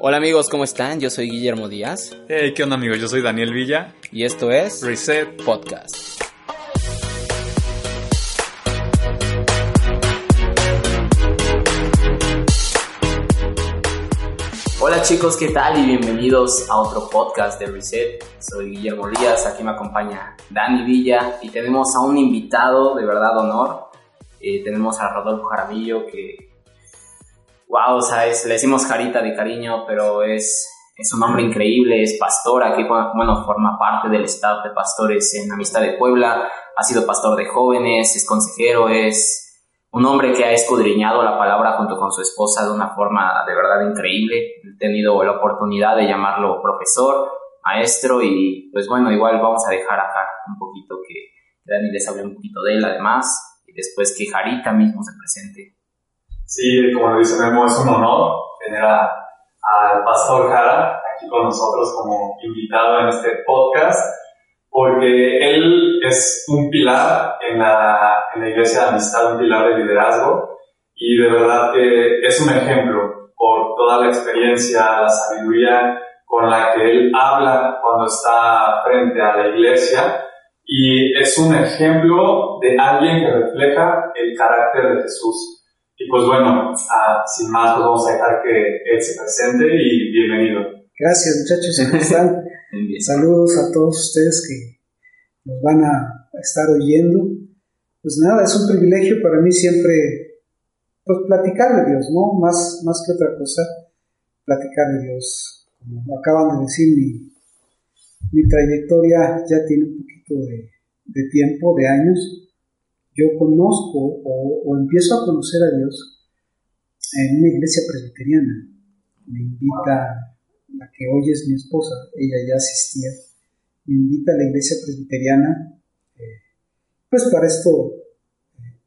Hola amigos, ¿cómo están? Yo soy Guillermo Díaz. Hey, ¿qué onda amigos? Yo soy Daniel Villa. Y esto es Reset Podcast. Hola chicos, ¿qué tal? Y bienvenidos a otro podcast de Reset. Soy Guillermo Díaz, aquí me acompaña Dani Villa y tenemos a un invitado de verdad honor. Eh, tenemos a Rodolfo Jaramillo que, wow, sabes, le decimos Jarita de cariño, pero es, es un hombre increíble, es pastor, aquí bueno, forma parte del staff de pastores en Amistad de Puebla, ha sido pastor de jóvenes, es consejero, es un hombre que ha escudriñado la palabra junto con su esposa de una forma de verdad increíble. He tenido la oportunidad de llamarlo profesor, maestro y pues bueno, igual vamos a dejar acá un poquito que Dani les hable un poquito de él además y después que Jarita mismo se presente. Sí, como dice Memo, es un honor tener al pastor Jara aquí con nosotros como invitado en este podcast porque él es un pilar en la, en la iglesia de amistad, un pilar de liderazgo y de verdad que es un ejemplo por toda la experiencia, la sabiduría con la que él habla cuando está frente a la iglesia y es un ejemplo de alguien que refleja el carácter de Jesús. Y pues bueno, ah, sin más, pues vamos a dejar que él se presente y bienvenido. Gracias muchachos, ¿cómo están? Saludos a todos ustedes que nos van a estar oyendo. Pues nada, es un privilegio para mí siempre pues, platicar de Dios, ¿no? Más, más que otra cosa, platicar de Dios. Como acaban de decir, mi, mi trayectoria ya tiene un poquito de, de tiempo, de años. Yo conozco o, o empiezo a conocer a Dios en una iglesia presbiteriana. Me invita la que hoy es mi esposa, ella ya asistía, me invita a la iglesia presbiteriana, eh, pues para esto, eh,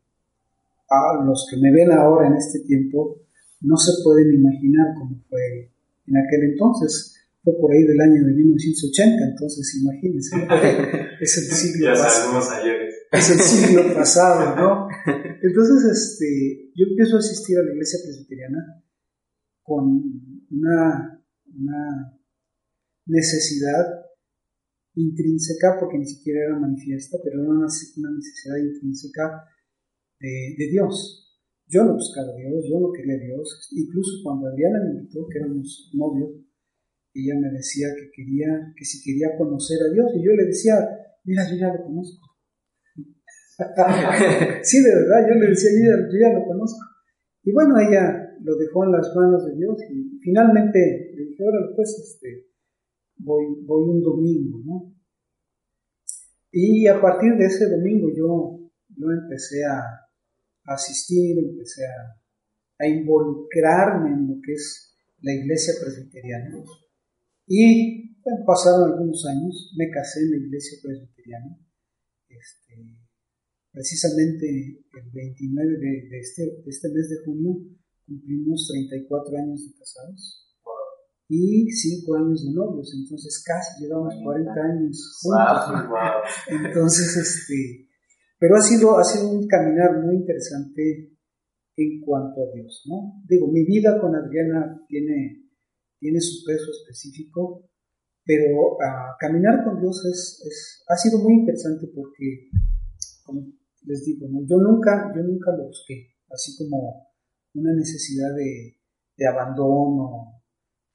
a los que me ven ahora en este tiempo, no se pueden imaginar cómo fue en aquel entonces. Fue por ahí del año de 1980, entonces imagínense, es el siglo pasado. Es el siglo pasado, ¿no? Entonces, este, yo empiezo a asistir a la iglesia presbiteriana con una una necesidad intrínseca, porque ni siquiera era manifiesta, pero era una, necesidad intrínseca de, Dios. Yo no buscaba a Dios, yo no quería a Dios. Incluso cuando Adriana me invitó, que éramos novios, ella me decía que quería, que si quería conocer a Dios, y yo le decía, mira, yo ya lo conozco. sí, de verdad, yo le decía, yo ya, yo ya lo conozco. Y bueno, ella lo dejó en las manos de Dios y finalmente le dije, ahora pues este, voy, voy un domingo, ¿no? Y a partir de ese domingo yo, yo empecé a, asistir, empecé a, involucrarme en lo que es la iglesia presbiteriana. Y pasaron algunos años, me casé en la iglesia presbiteriana. Este, precisamente el 29 de, este, de este mes de junio cumplimos 34 años de casados y 5 años de novios, entonces casi llevamos 40 años juntos. Entonces, este, pero ha sido, ha sido un caminar muy interesante en cuanto a Dios, ¿no? Digo, mi vida con Adriana tiene, tiene su peso específico, pero caminar con Dios es, es, ha sido muy interesante porque, como les digo, ¿no? yo, nunca, yo nunca lo busqué, así como una necesidad de, de abandono.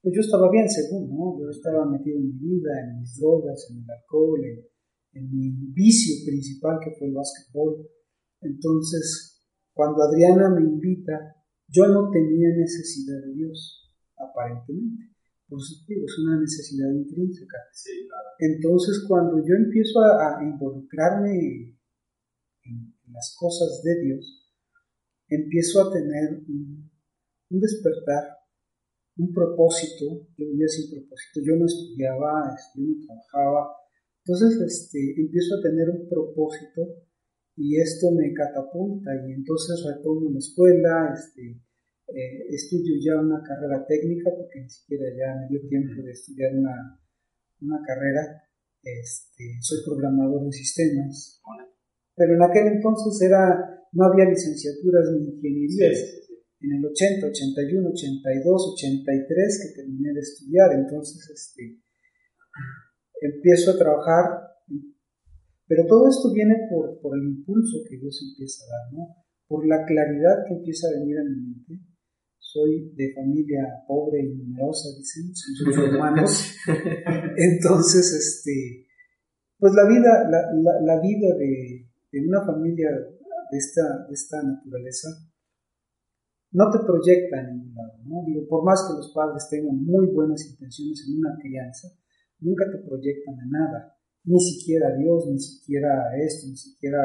Pues yo estaba bien según, ¿no? Yo estaba metido en mi vida, en mis drogas, en el alcohol, en, mi vicio principal que fue el básquetbol. Entonces, cuando Adriana me invita, yo no tenía necesidad de Dios, aparentemente. Por eso digo, es una necesidad intrínseca. Entonces, cuando yo empiezo a, involucrarme las cosas de Dios, empiezo a tener un, despertar, un propósito, yo vivía sin propósito, yo no estudiaba, este, yo no trabajaba, entonces este, empiezo a tener un propósito y esto me catapulta y entonces retomo la escuela, este, eh, estudio ya una carrera técnica porque ni siquiera ya me dio tiempo de estudiar una, una carrera, este, soy programador de sistemas, pero en aquel entonces era no había licenciaturas ni ingenierías. en el 80, 81, 82, 83 que terminé de estudiar. Entonces, este, empiezo a trabajar, pero todo esto viene por, por el impulso que Dios empieza a dar, ¿no? por la claridad que empieza a venir a mi mente. Soy de familia pobre y numerosa, dicen, son sus hermanos. Entonces, este, pues la vida, la, la, vida de, de, una familia de esta, de esta naturaleza no te proyecta a ningún lado, ¿no? Por más que los padres tengan muy buenas intenciones en una crianza, nunca te proyectan a nada, ni siquiera a Dios, ni siquiera a esto, ni siquiera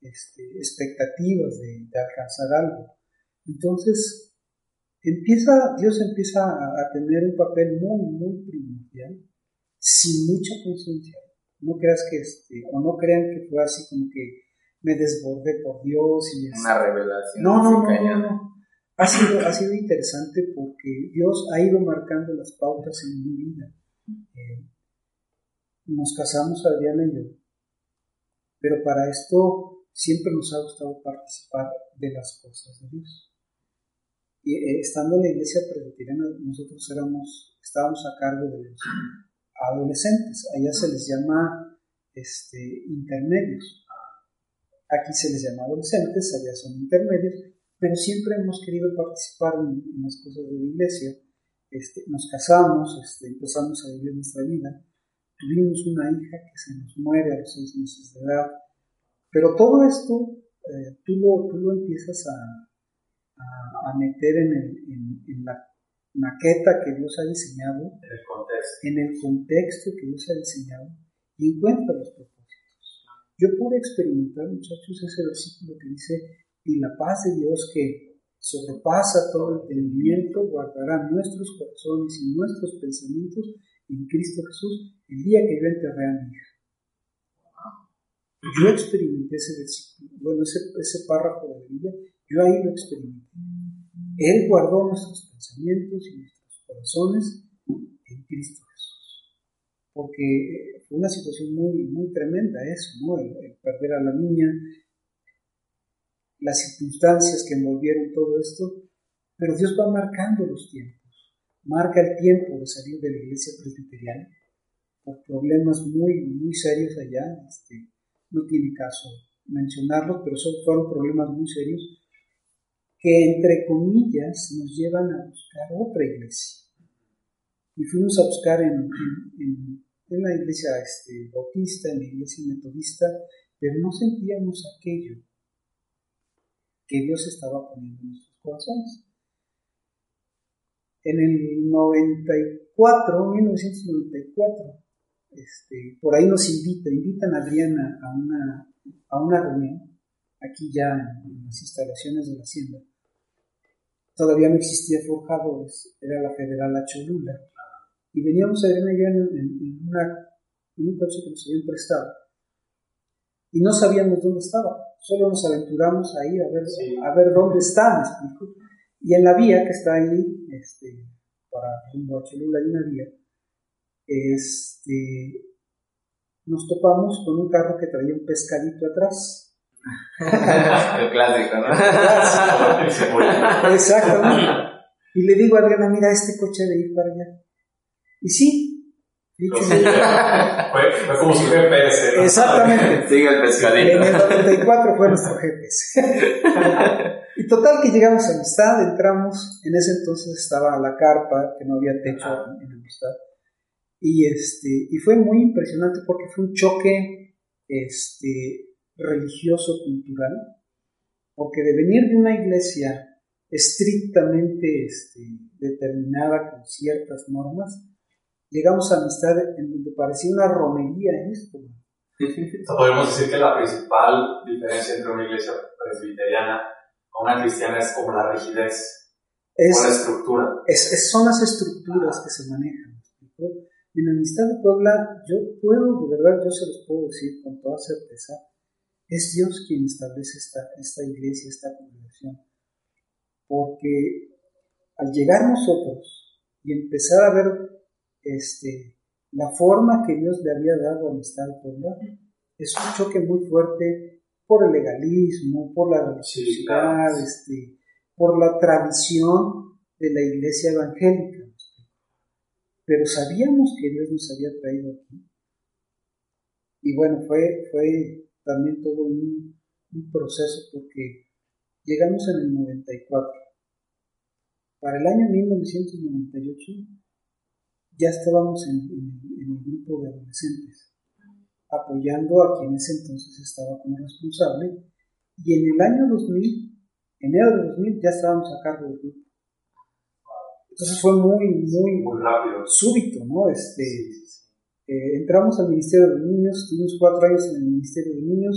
este, expectativas de, alcanzar algo. Entonces, empieza, Dios empieza a, tener un papel muy, muy primordial, sin mucha conciencia. No creas que, este, o no crean que fue así como que me desbordé por Dios y una revelación. No, no, no, no, Ha sido, ha sido interesante porque Dios ha ido marcando las pautas en mi vida. Eh, nos casamos Adriana y yo, pero para esto siempre nos ha gustado participar de las cosas de Dios. Y eh, estando en la iglesia presbiteriana, nosotros éramos, estábamos a cargo de los adolescentes, allá se les llama este, intermedios. Aquí se les llama adolescentes, allá son intermedios, pero siempre hemos querido participar en, las cosas de la iglesia. Este, nos casamos, este, empezamos a vivir nuestra vida Tuvimos una hija que se nos muere a los seis meses de edad. Pero todo esto eh, tú, lo, tú lo empiezas a, a, meter en, el, en, la maqueta que Dios ha diseñado, en el contexto, en el contexto que Dios ha diseñado, y encuentra los propósitos. Yo pude experimentar, muchachos, ese versículo que dice, y la paz de Dios que sobrepasa todo entendimiento, guardará nuestros corazones y nuestros pensamientos en Cristo Jesús el día que yo enterré a mi hija. Yo experimenté ese versículo, bueno, ese, ese párrafo de la Biblia, yo ahí lo experimenté. Él guardó nuestros pensamientos y nuestros corazones en Cristo Jesús. Porque fue una situación muy, muy tremenda eso, ¿no? El, perder a la niña, las circunstancias que envolvieron todo esto, pero Dios va marcando los tiempos marca el tiempo de salir de la iglesia presbiteriana por problemas muy, muy serios allá. Este, no tiene caso mencionarlos, pero son, fueron problemas muy serios que, entre comillas, nos llevan a buscar otra iglesia. Y fuimos a buscar en, la iglesia este, bautista, en la iglesia metodista, pero no sentíamos aquello que Dios estaba poniendo en nuestros corazones en el 94, 1994, este, por ahí nos invita, invitan a Adriana a una, a una reunión, aquí ya en, las instalaciones de la hacienda. Todavía no existía Forjadores, era la Federal La Cholula. Y veníamos Adriana y yo en, un coche que nos habían prestado. Y no sabíamos dónde estaba, solo nos aventuramos ahí a ver, a ver dónde está, me explico. Y en la vía que está ahí, este, para rumbo a Cholula, hay una vía, este, nos topamos con un carro que traía un pescadito atrás. El clásico, ¿no? Exactamente. Y le digo a Adriana, mira, este coche de ir para allá. Y sí, dicho fue, fue, como su GPS. Exactamente. Sigue el pescadito. En el 94 fue nuestro GPS. Y total que llegamos a Amistad, entramos, en ese entonces estaba la carpa, que no había techo en Amistad. Y, este, y fue muy impresionante porque fue un choque este, religioso-cultural, porque de venir de una iglesia estrictamente este, determinada con ciertas normas, llegamos a Amistad en donde parecía una romería esto. podemos decir que la principal diferencia entre una iglesia presbiteriana una cristiana es como la rigidez es, o la estructura. Es, son las estructuras que se manejan. En la amistad de Puebla, yo puedo, de verdad, yo se los puedo decir con toda certeza, es Dios quien establece esta, esta iglesia, esta congregación. Porque al llegar nosotros y empezar a ver este, la forma que Dios le había dado a Amistad de Puebla, es un choque muy fuerte por el legalismo, por la religiosidad, este, por la tradición de la iglesia evangélica. Pero sabíamos que Dios nos había traído aquí. Y bueno, fue, fue también todo un, proceso porque llegamos en el 94. Para el año 1998 ya estábamos en, en el grupo de adolescentes, apoyando a quien ese entonces estaba como responsable. Y en el año 2000 enero de 2000 ya estábamos a cargo del grupo. Entonces fue muy, muy, muy rápido. súbito, ¿no? Este, eh, entramos al Ministerio de Niños, tuvimos cuatro años en el Ministerio de Niños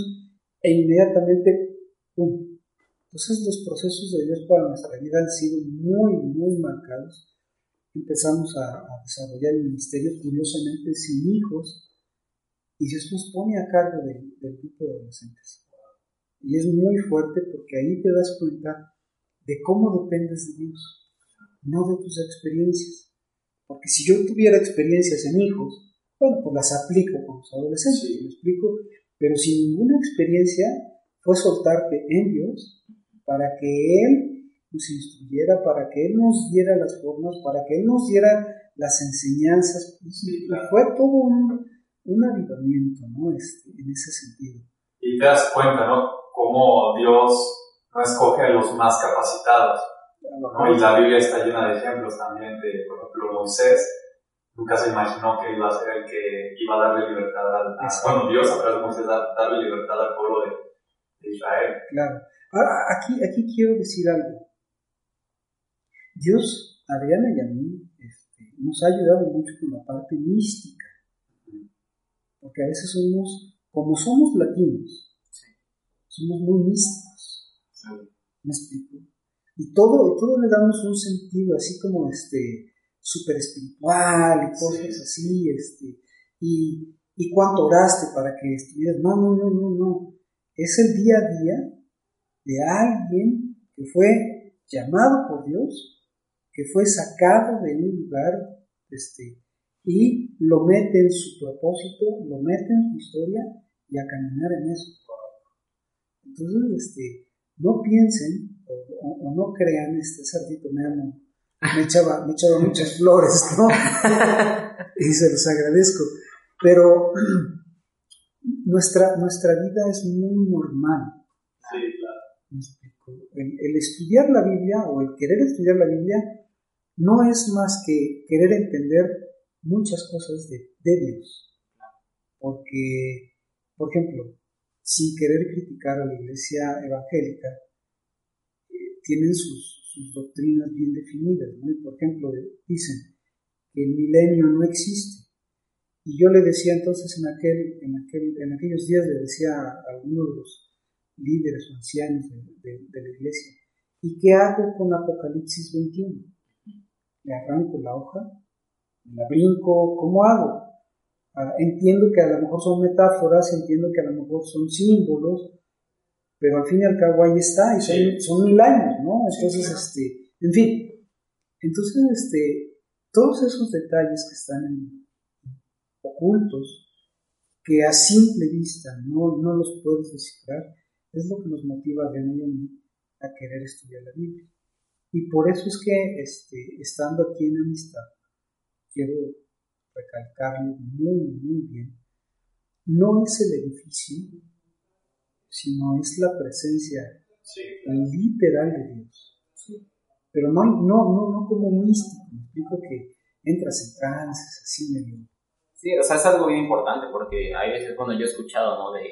e inmediatamente, ¡pum! Entonces los procesos de Dios para nuestra vida han sido muy, muy marcados. Empezamos a, desarrollar el ministerio curiosamente sin hijos y Dios nos pone a cargo del grupo de adolescentes. Y es muy fuerte porque ahí te das cuenta de cómo dependes de Dios, no de tus experiencias. Porque si yo tuviera experiencias en hijos, bueno, pues las aplico con los adolescentes, lo explico, pero sin ninguna experiencia fue soltarte en Dios para que Él nos instruyera, para que Él nos diera las formas, para que Él nos diera las enseñanzas. Y fue todo un, un avivamiento, ¿no? Este, en ese sentido. Y te das cuenta, ¿no? cómo Dios no escoge a los más capacitados. Y la Biblia está llena de ejemplos también de, por ejemplo, Moisés. Nunca se imaginó que iba a ser el que iba a darle libertad al, bueno, Dios a través de Moisés darle libertad al pueblo de, Israel. Claro. Ahora, aquí, aquí quiero decir algo. Dios, Adriana y a mí, este, nos ha ayudado mucho con la parte mística. Porque a veces somos, como somos latinos, somos muy místicos. ¿Me explico? Y todo, todo le damos un sentido así como este súper espiritual y cosas así, este, y, y cuánto oraste para que estuvieras. No, no, no, no, no. Es el día a día de alguien que fue llamado por Dios, que fue sacado de un lugar, este, y lo mete en su propósito, lo mete en su historia y a caminar en eso. Entonces, este, no piensen o, no crean, este cerdito me amo, me echaba, me echaba muchas flores, ¿no? y se los agradezco. Pero nuestra, nuestra vida es muy normal. Sí, claro. El, el, estudiar la Biblia o el querer estudiar la Biblia no es más que querer entender muchas cosas de, Dios. Porque, por ejemplo, sin querer criticar a la iglesia evangélica, eh, tienen sus, doctrinas bien definidas. por ejemplo, dicen que el milenio no existe. Y yo le decía entonces en, aquel, en, aquel, en aquellos días, le decía a algunos de los líderes o ancianos de, de la iglesia, ¿y qué hago con Apocalipsis 21? ¿Le arranco la hoja? ¿La brinco? ¿Cómo hago? Ah, entiendo que a lo mejor son metáforas, entiendo que a lo mejor son símbolos, pero al fin y al cabo ahí está, y son, mil años, ¿no? Entonces, este, en fin, entonces, este, todos esos detalles que están ocultos, que a simple vista no, no los puedes descifrar, es lo que nos motiva René y a mí a querer estudiar la Biblia. Y por eso es que, este, estando aquí en amistad, quiero recalcarlo muy, muy bien, no es el edificio, sino es la presencia literal de Dios. Pero no, no, no, no como místico, me explico que entras en trances, así medio. Sí, o sea, es algo bien importante porque hay veces cuando yo he escuchado, ¿no? De,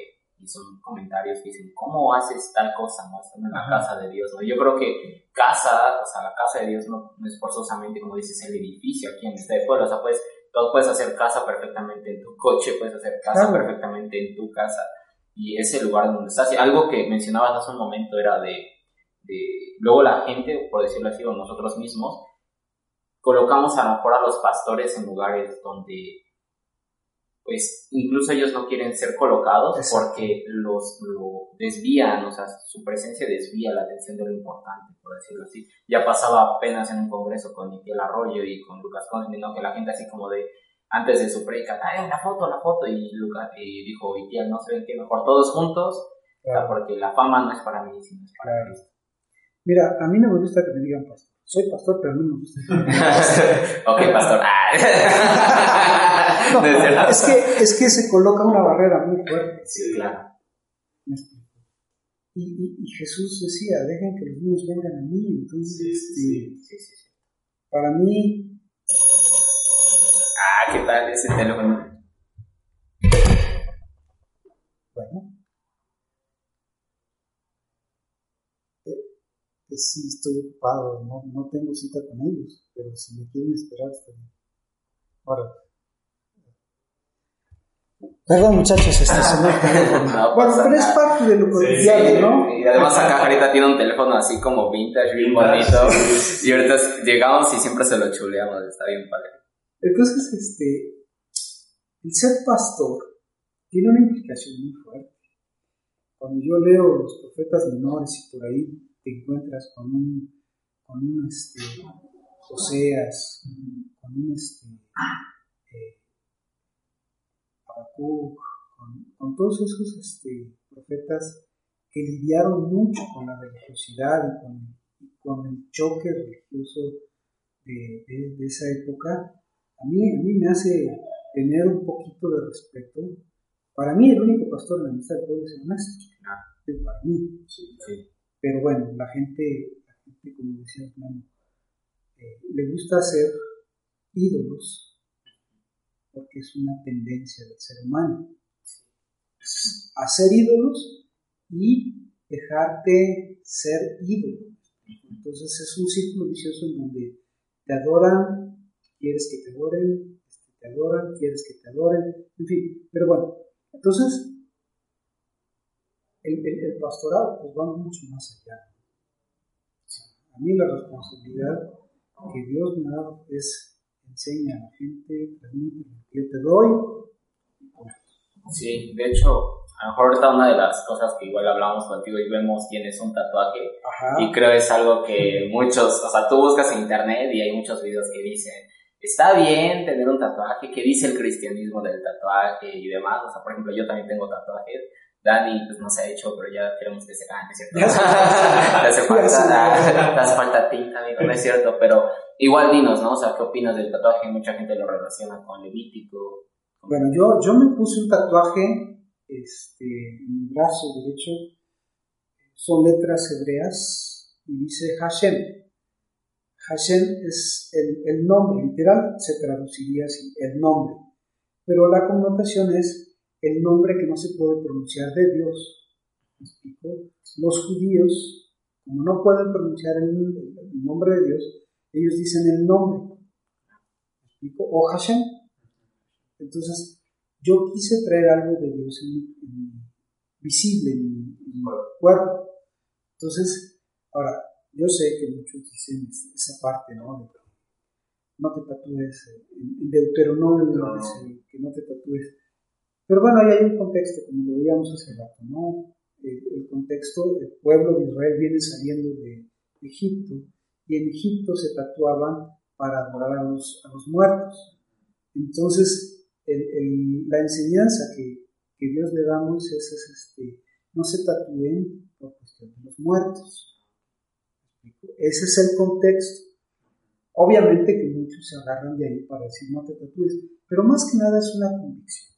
y son comentarios que dicen, ¿cómo haces tal cosa, no? Estando en la casa de Dios, ¿no? Yo creo que casa, o sea, la casa de Dios no, es forzosamente, como dices, el edificio aquí en este pueblo, o sea, pues todo puedes hacer casa perfectamente en tu coche, puedes hacer casa perfectamente en tu casa y ese lugar donde estás. Y algo que mencionabas hace un momento era de, de, luego la gente, por decirlo así, o nosotros mismos, colocamos a lo mejor a los pastores en lugares donde pues incluso ellos no quieren ser colocados porque los lo desvían, o sea, su presencia desvía la atención de lo importante, por decirlo así. Ya pasaba apenas en un congreso con Miguel Arroyo y con Lucas Constantino, ¿no? que la gente así como de, antes de su predica, ¡ay, la foto, la foto! Y Lucas y dijo, y tía, no se ven que mejor todos juntos, porque la fama no es para mí, sino es para Cristo. Mira, a mí no me gusta que me digan pastor. Soy pastor, pero no me gusta. ok, pastor. no, es, que, es que se coloca una barrera muy fuerte. Sí, claro. Y, y, y, Jesús decía, dejen que los niños vengan a mí. Entonces, sí, sí, para mí... Ah, ¿qué tal ese teléfono? Bueno. Eh, sí, estoy ocupado, no, no tengo cita con ellos, pero si me quieren esperar, está bien. Ahora, Perdón, muchachos, este se no, Bueno, pero es parte de lo cotidiano, sí, ¿no? Y además acá ahorita tiene un teléfono así como vintage, bien bonito. y ahorita llegamos y siempre se lo chuleamos, está bien padre. Entonces, este, el ser pastor tiene una implicación muy fuerte. Cuando yo leo los profetas menores y por ahí te encuentras con un, con un este, Oseas, con un este, eh, con, con, todos esos este, profetas que lidiaron mucho con la religiosidad y con, con el choque religioso de, de, esa época, a mí, a mí me hace tener un poquito de respeto. Para mí el único pastor de la amistad del pueblo es el maestro, para mí. Pero bueno, la gente, la gente como decía eh, le gusta hacer ídolos porque es una tendencia del ser humano. Hacer ídolos y dejarte ser ídolo. Entonces es un círculo vicioso en donde te adoran, quieres que te adoren, este, te adoran, quieres que te adoren, en fin. Pero bueno, entonces el, el, pastorado pues va mucho más allá. A mí la responsabilidad que Dios me ha dado es enseña a la gente, transmite lo que yo te doy. Sí, de hecho, a lo mejor ahorita una de las cosas que igual hablamos contigo y vemos tienes un tatuaje y creo es algo que muchos, o sea, tú buscas en internet y hay muchos videos que dicen, está bien tener un tatuaje, que dice el cristianismo del tatuaje y demás, o sea, por ejemplo, yo también tengo tatuajes, Dani pues no se ha hecho, pero ya queremos que se hagan, ¿cierto? te hace falta, te hace falta tinta, amigo, no es cierto, pero igual dinos, ¿no? O sea, ¿qué opinas del tatuaje? Mucha gente lo relaciona con Levítico. Bueno, yo, yo me puse un tatuaje este, en mi brazo derecho, son letras hebreas y dice Hashem. Hashem es el, el nombre, literal se traduciría así, el nombre, pero la connotación es el nombre que no se puede pronunciar de Dios. Los judíos, como no pueden pronunciar el, nombre de Dios, ellos dicen el nombre. O Hashem. Entonces, yo quise traer algo de Dios en mi, visible en mi, cuerpo. Entonces, ahora, yo sé que muchos dicen esa parte, ¿no? no te tatúes, en Deuteronomio dice que no te tatúes pero bueno, ahí hay un contexto, como lo veíamos hace rato, ¿no? El, contexto, el pueblo de Israel viene saliendo de Egipto y en Egipto se tatuaban para adorar a los, a los muertos. Entonces, la enseñanza que, que, Dios le da a Moisés es este, no se tatúen por cuestión de los muertos. Ese es el contexto. Obviamente que muchos se agarran de ahí para decir no te tatúes, pero más que nada es una convicción.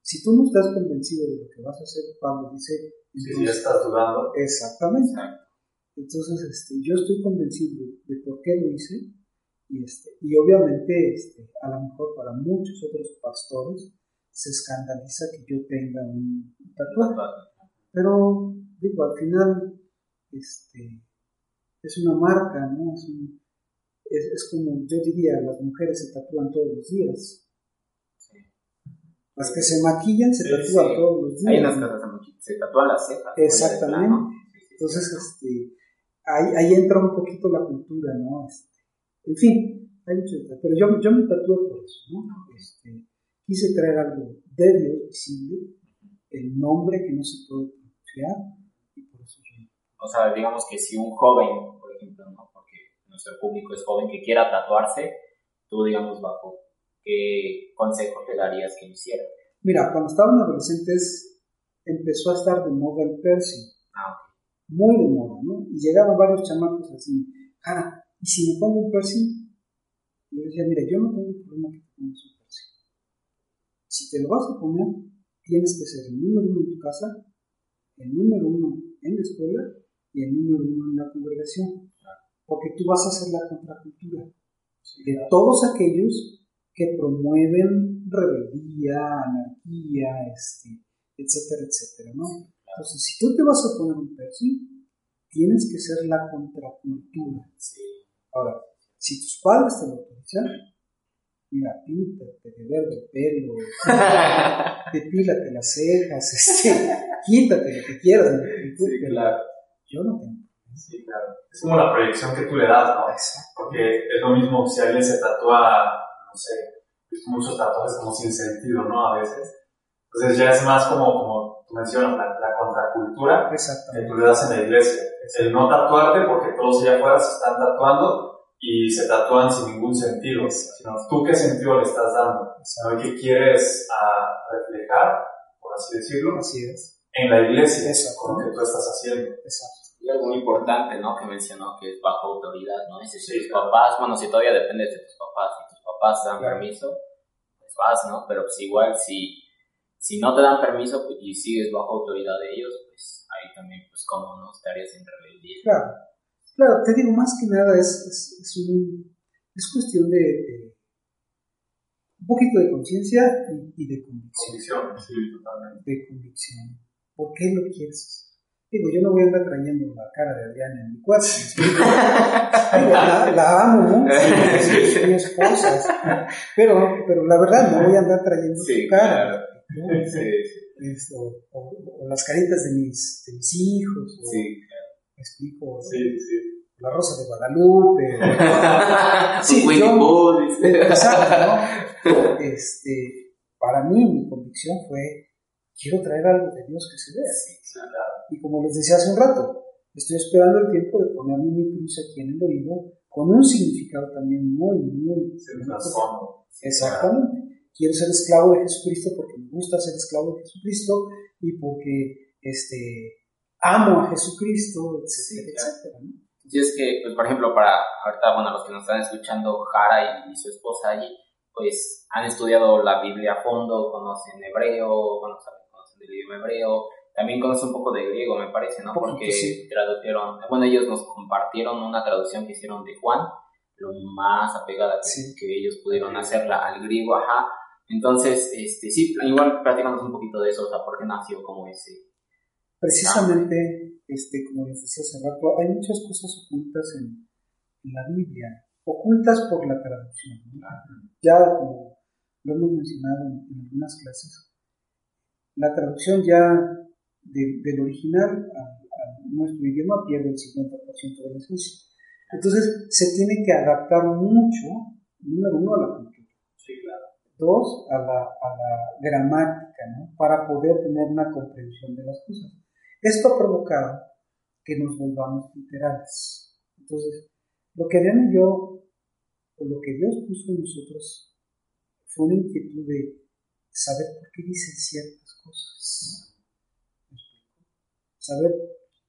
Si tú no estás convencido de lo que vas a hacer, Pablo dice... Si ya estás dudando. Exactamente. Entonces, este, yo estoy convencido de, por qué lo hice y, este, y obviamente este, a lo mejor para muchos otros pastores se escandaliza que yo tenga un tatuaje. Pero digo, al final este, es una marca, ¿no? Es, es, es, como yo diría, las mujeres se tatúan todos los días. Las que se maquillan se tatúan todos los días. Hay unas que se tatúan las cejas. Exactamente. Entonces, este, ahí, ahí, entra un poquito la cultura, ¿no? Este, en fin, hay mucho Pero yo, yo me tatué por eso, ¿no? Este, quise traer algo de Dios visible, el nombre que no se puede pronunciar, y por eso yo. O sea, digamos que si un joven, por ejemplo, ¿no? Porque nuestro público es joven que quiera tatuarse, tú, digamos, bajo ¿qué consejo te darías que hiciera? Mira, cuando estaban adolescentes empezó a estar de moda el piercing. Ah, muy de moda, ¿no? Y llegaban varios chamacos así, cara, ¿y si me pongo un piercing? Y yo decía, mira, yo no tengo problema que te pongas un piercing. Si te lo vas a poner, tienes que ser el número uno en tu casa, el número uno en la escuela y el número uno en la congregación. Porque tú vas a ser la contracultura de todos aquellos que promueven rebeldía, anarquía, este, etcétera, etcétera, ¿no? Entonces, si tú te vas a poner un piercing, tienes que ser la contracultura. Ahora, si tus padres te lo autorizan, mira, píntate de verde pelo, depílate las cejas, este, quítate lo que quieras. Sí, claro. Yo no tengo. Sí, claro. Es como la proyección que tú le das, ¿no? Porque es lo mismo si alguien se tatúa, no sé, muchos tatuajes como sin sentido, ¿no? A veces. Entonces ya es más como, como tú mencionas, la contracultura que tú le das en la iglesia. Es el no tatuarte porque todos allá afuera se están tatuando y se tatúan sin ningún sentido, sino tú qué sentido le estás dando, ¿no? qué quieres uh, reflejar, por así decirlo, así es. en la iglesia, con lo que tú estás haciendo. Exacto. Y algo muy importante, ¿no? Que mencionó que es bajo autoridad, ¿no? Es decir, tus papás, bueno, si todavía dependes de tus papás, si tus papás dan permiso, pues vas, ¿no? Pero pues igual si, si no te dan permiso pues, y sigues bajo autoridad de ellos, pues ahí también, pues cómo no estarías en rebeldía. Claro. Claro, te digo, más que nada es, es, es, un, es cuestión de, de, un poquito de conciencia y, y, de convicción. Convicción, sí, totalmente. De convicción. ¿Por qué lo quieres hacer? Digo, yo no voy a andar trayendo la cara de Adriana en mi cuarto. Digo, la, la, amo, ¿no? Sí, es mi esposa. Pero, pero la verdad, no voy a andar trayendo sí, su cara. Claro. ¿No? Sí, Esto, o, o, las caritas de mis, de mis hijos. O, sí. ¿Me explico? Sí, sí. La Rosa de Guadalupe. sí, Pooh. Exacto, ¿no? Este, para mí, mi convicción fue, quiero traer algo de Dios que se vea. Claro. Y como les decía hace un rato, estoy esperando el tiempo de ponerme mi cruz aquí en el oído, con un significado también muy, muy... Exactamente. Quiero ser esclavo de Jesucristo porque me gusta ser esclavo de Jesucristo y porque este, amo a Jesucristo, etcétera, Sí, claro. etcétera. ¿no? Sí, es que, pues, por ejemplo, para ahorita, bueno, los que nos están escuchando, Jara y, y su esposa allí, pues han estudiado la Biblia a fondo, conocen hebreo, bueno, saben, conocen el idioma hebreo, también conocen un poco de griego, me parece, ¿no? Porque sí. tradujeron, bueno, ellos nos compartieron una traducción que hicieron de Juan, lo más apegada Sí. que ellos pudieron hacerla al griego, ajá. Entonces, este, sí, igual platicamos un poquito de eso, o sea, por qué nació como ese. Precisamente, este, como les decía hace rato, hay muchas cosas ocultas en, en la Biblia, ocultas por la traducción. ¿no? Ya como lo hemos mencionado en, en algunas clases, la traducción ya de- del original a, a nuestro idioma pierde el 50% de la esencia. Entonces se tiene que adaptar mucho, número uno, a la cultura. A la, gramática. Para poder tener una comprensión de las cosas. Esto ha provocado que nos volvamos literales. Entonces, lo que Adrián y yo, o lo que Dios puso en nosotros, fue una inquietud de saber por qué dicen ciertas cosas. Saber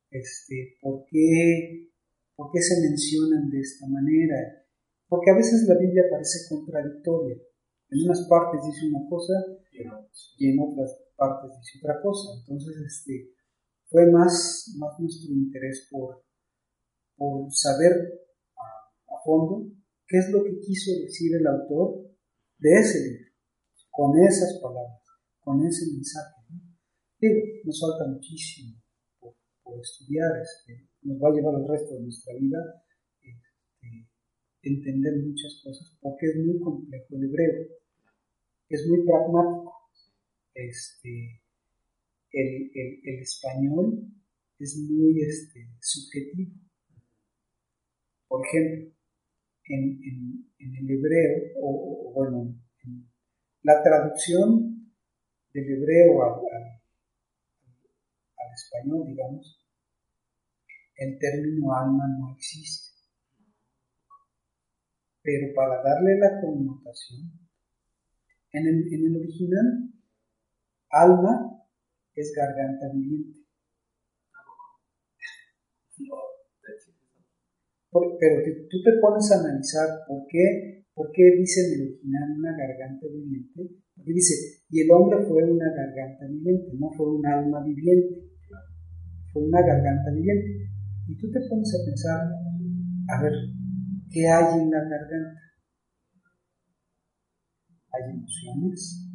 este, por, qué, por qué se mencionan de esta manera. Porque a veces la Biblia parece contradictoria. En unas partes dice una cosa Y en otras partes dice otra cosa. Entonces, este, fue más, más nuestro interés por, por saber a, fondo qué es lo que quiso decir el autor de ese libro, con esas palabras, con ese mensaje. ¿no? Nos falta muchísimo por, por estudiar, este, nos va a llevar el resto de nuestra vida este, entender muchas cosas, porque es muy complejo el hebreo, es muy pragmático. Este, el, el, el español es muy este, subjetivo. Por ejemplo, en, en, el hebreo, o, o bueno, en la traducción del hebreo al, al, al español, digamos, el término alma no existe. Pero para darle la connotación, en el, original, alma es garganta viviente. pero tú te pones a analizar por qué, por qué dice en el original una garganta viviente, porque dice, y el hombre fue una garganta viviente, no fue un alma viviente, fue una garganta viviente. Y tú te pones a pensar, a ver, ¿qué hay en la garganta? Hay emociones,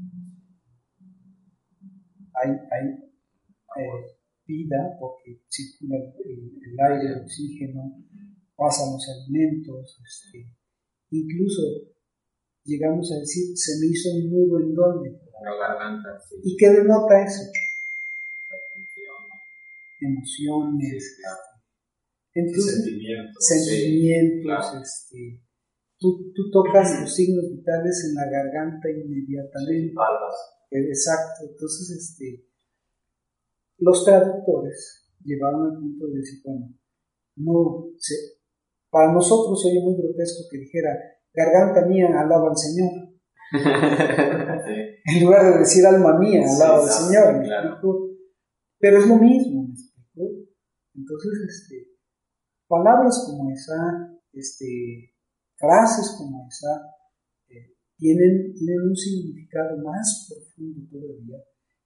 hay, hay eh, vida, porque circula el, aire, el oxígeno, pasan los alimentos, este, incluso llegamos a decir, se me hizo un nudo en dónde. La garganta, sí. ¿Y qué denota eso? Emociones, Entonces, sentimientos, sentimientos este, tú, tú, tocas los signos vitales en la garganta inmediatamente. Exacto, entonces este, los traductores llevaron al punto de decir, bueno, no, se, para nosotros sería muy grotesco que dijera, garganta mía, alaba al Señor. En lugar de decir alma mía, alaba al Señor. Pero es lo mismo, ¿me explico? Entonces, este, palabras como esa, este, frases como esa, eh, tienen, tienen un significado más profundo todavía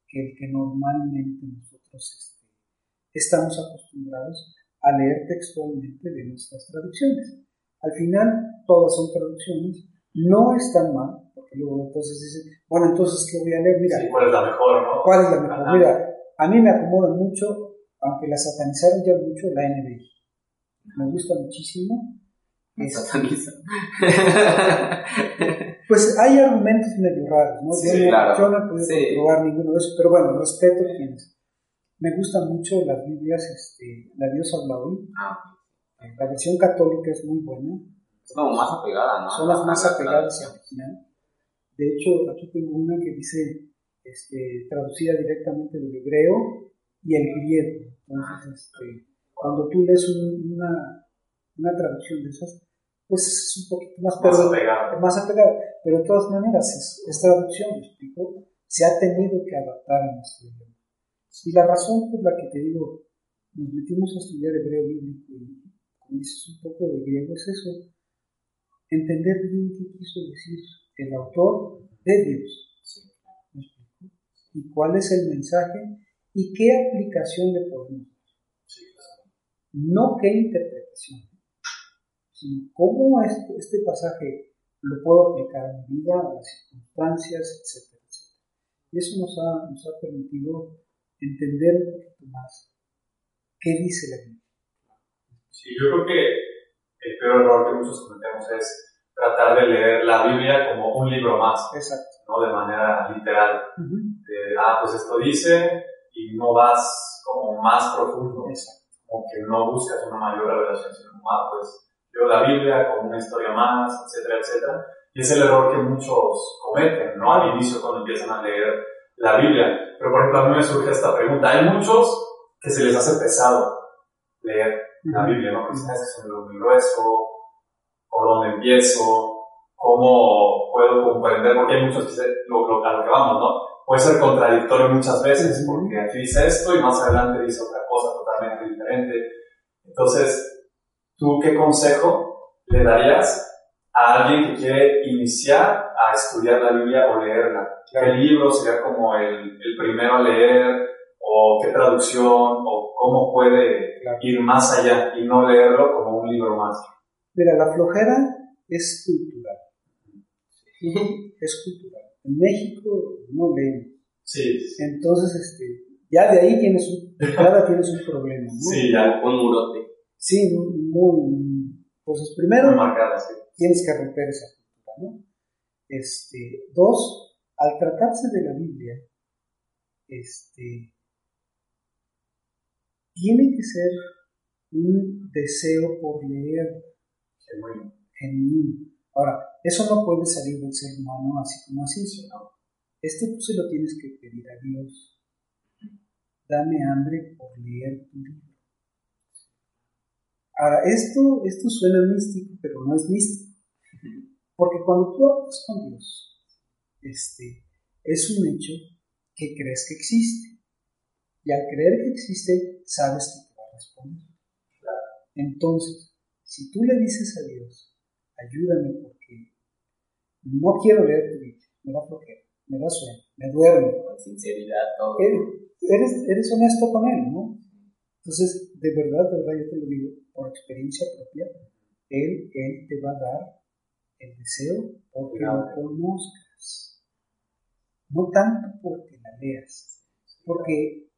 que el que normalmente nosotros este, estamos acostumbrados a leer textualmente de nuestras traducciones. Al final, todas son traducciones, no están mal, porque luego entonces dicen, bueno, entonces, ¿qué voy a leer? Mira, ¿cuál es la mejor, no? ¿Cuál es la mejor? Mira, a mí me acomoda mucho, aunque la satanizaron ya mucho, la NBI. Me gusta muchísimo. Sataniza. pues hay argumentos medio raros, ¿no? Sí, yo, no claro. yo no he podido Sí. comprobar ninguno de esos, pero bueno, respeto a quienes. Me gustan mucho las Biblias, este, la Dios habla hoy. Ah, La versión católica es muy buena. es como más apegada, ¿no? son las más apegadas al original. De hecho, aquí tengo una que dice, este, traducida directamente del hebreo y el griego. Entonces, este, cuando tú lees un- una, una traducción de esas, pues es un poquito más, Más apegado. más apegada. Pero de todas maneras, es, es traducción, ¿me explico? Se ha tenido que adaptar a nuestro idioma. Y la razón por la que te digo, nos metimos a estudiar hebreo bíblico y como dices un poco de griego, es eso, entender bien qué quiso decir el autor de Dios. ¿Me explico? Y cuál es el mensaje y qué aplicación le podemos dar. No qué interpretación, sino cómo este, este pasaje lo puedo aplicar a mi vida, a las circunstancias, etcétera, etcétera. Y eso nos ha, nos ha permitido entender un poquito más qué dice la Biblia. Sí, yo creo que el peor error que muchos cometemos es tratar de leer la Biblia como un libro más, Exacto. ¿no? De manera literal. Ujú. De, ah, pues esto dice, y no vas como más profundo, Exacto. como que no buscas una mayor revelación, sino ah, pues leo la Biblia como una historia más, etcétera, etcétera. Y es el error que muchos cometen, ¿no? Al inicio cuando empiezan a leer la Biblia. Pero por ejemplo, a mí me surge esta pregunta. Hay muchos que se les hace pesado leer la Biblia, ¿no? Porque dicen, "Ah, es un libro muy grueso, por dónde empiezo, cómo puedo comprender, porque hay muchos que dicen, lo, lo, a lo que vamos, ¿no? Puede ser contradictorio muchas veces, porque aquí dice esto y más adelante dice otra cosa totalmente diferente. Entonces, ¿tú qué consejo le darías a alguien que quiere iniciar a estudiar la Biblia o leerla? ¿Qué libro sería como el, el primero a leer? ¿O qué traducción? ¿O cómo puede Claro. ir más allá y no leerlo como un libro más? Mira, la flojera es cultural. Es cultural. En México no leemos. Sí, Entonces, este, ya de ahí tienes un, de entrada tienes un problema, ¿no? sí, ya, Un murote. Sí, muy, pues primero marcada, sí. tienes que romper esa cultura, ¿no? Este, dos, al tratarse de la Biblia, este, tiene que ser un deseo por leer Genuino. genuino. Ahora, eso no puede salir del ser humano así como así, sino esto tú se lo tienes que pedir a Dios. Dame hambre por leer tu libro. Ahora, esto, esto suena místico, pero no es místico. Porque cuando tú hablas con Dios, este, es un hecho que crees que existe. Y al creer que existe, sabes que te va a responder. Entonces, Si tú le dices a Dios, ayúdame porque no quiero leer tu Biblia, me da flojera, me da sueño, me duermo. Con sinceridad, todo. Eres, eres honesto con Él, ¿no? Entonces, de verdad, de verdad, yo te lo digo, por experiencia propia, Él, él te va a dar el deseo porque lo conozcas. No tanto porque la leas, porque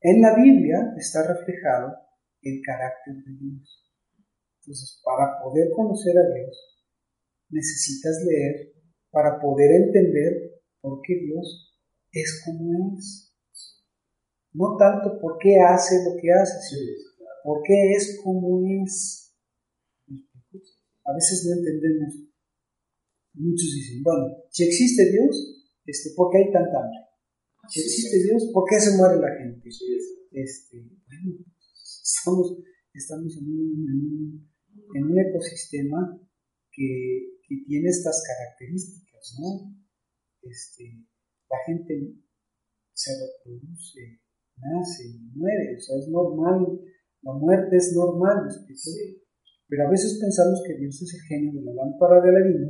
en la Biblia está reflejado el carácter de Dios. Entonces, para poder conocer a Dios, necesitas leer para poder entender por qué Dios es como es. No tanto por qué hace lo que hace, sino por qué es como es. A veces no entendemos. Muchos dicen, bueno, si existe Dios, este, ¿por qué hay tanta hambre? Si existe Dios, ¿por qué se muere la gente? Este, bueno, estamos, estamos en, un, en, un, ecosistema que, que, tiene estas características, ¿no? Este, la gente se reproduce, nace y muere, o sea, es normal, la muerte es normal, pero a veces pensamos que Dios es el genio de la lámpara de Aladino,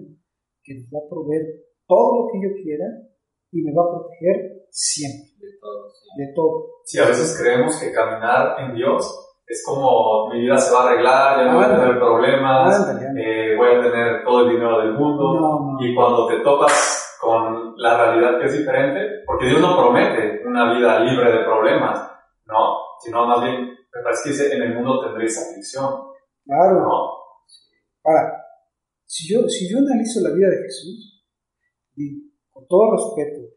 que nos va a proveer todo lo que yo quiera y me va a proteger siempre. De todo. Sí. De todo. Sí, a veces creemos que caminar en Dios es como mi vida se va a arreglar, ya no voy a tener problemas, eh, voy a tener todo el dinero del mundo. Y cuando te topas con la realidad que es diferente, porque Dios no promete una vida libre de problemas, no, sino más bien, parece que en el mundo tendréis aflicción. Claro. ¿no? Ahora, si yo, si yo analizo la vida de Jesús, y con todo respeto,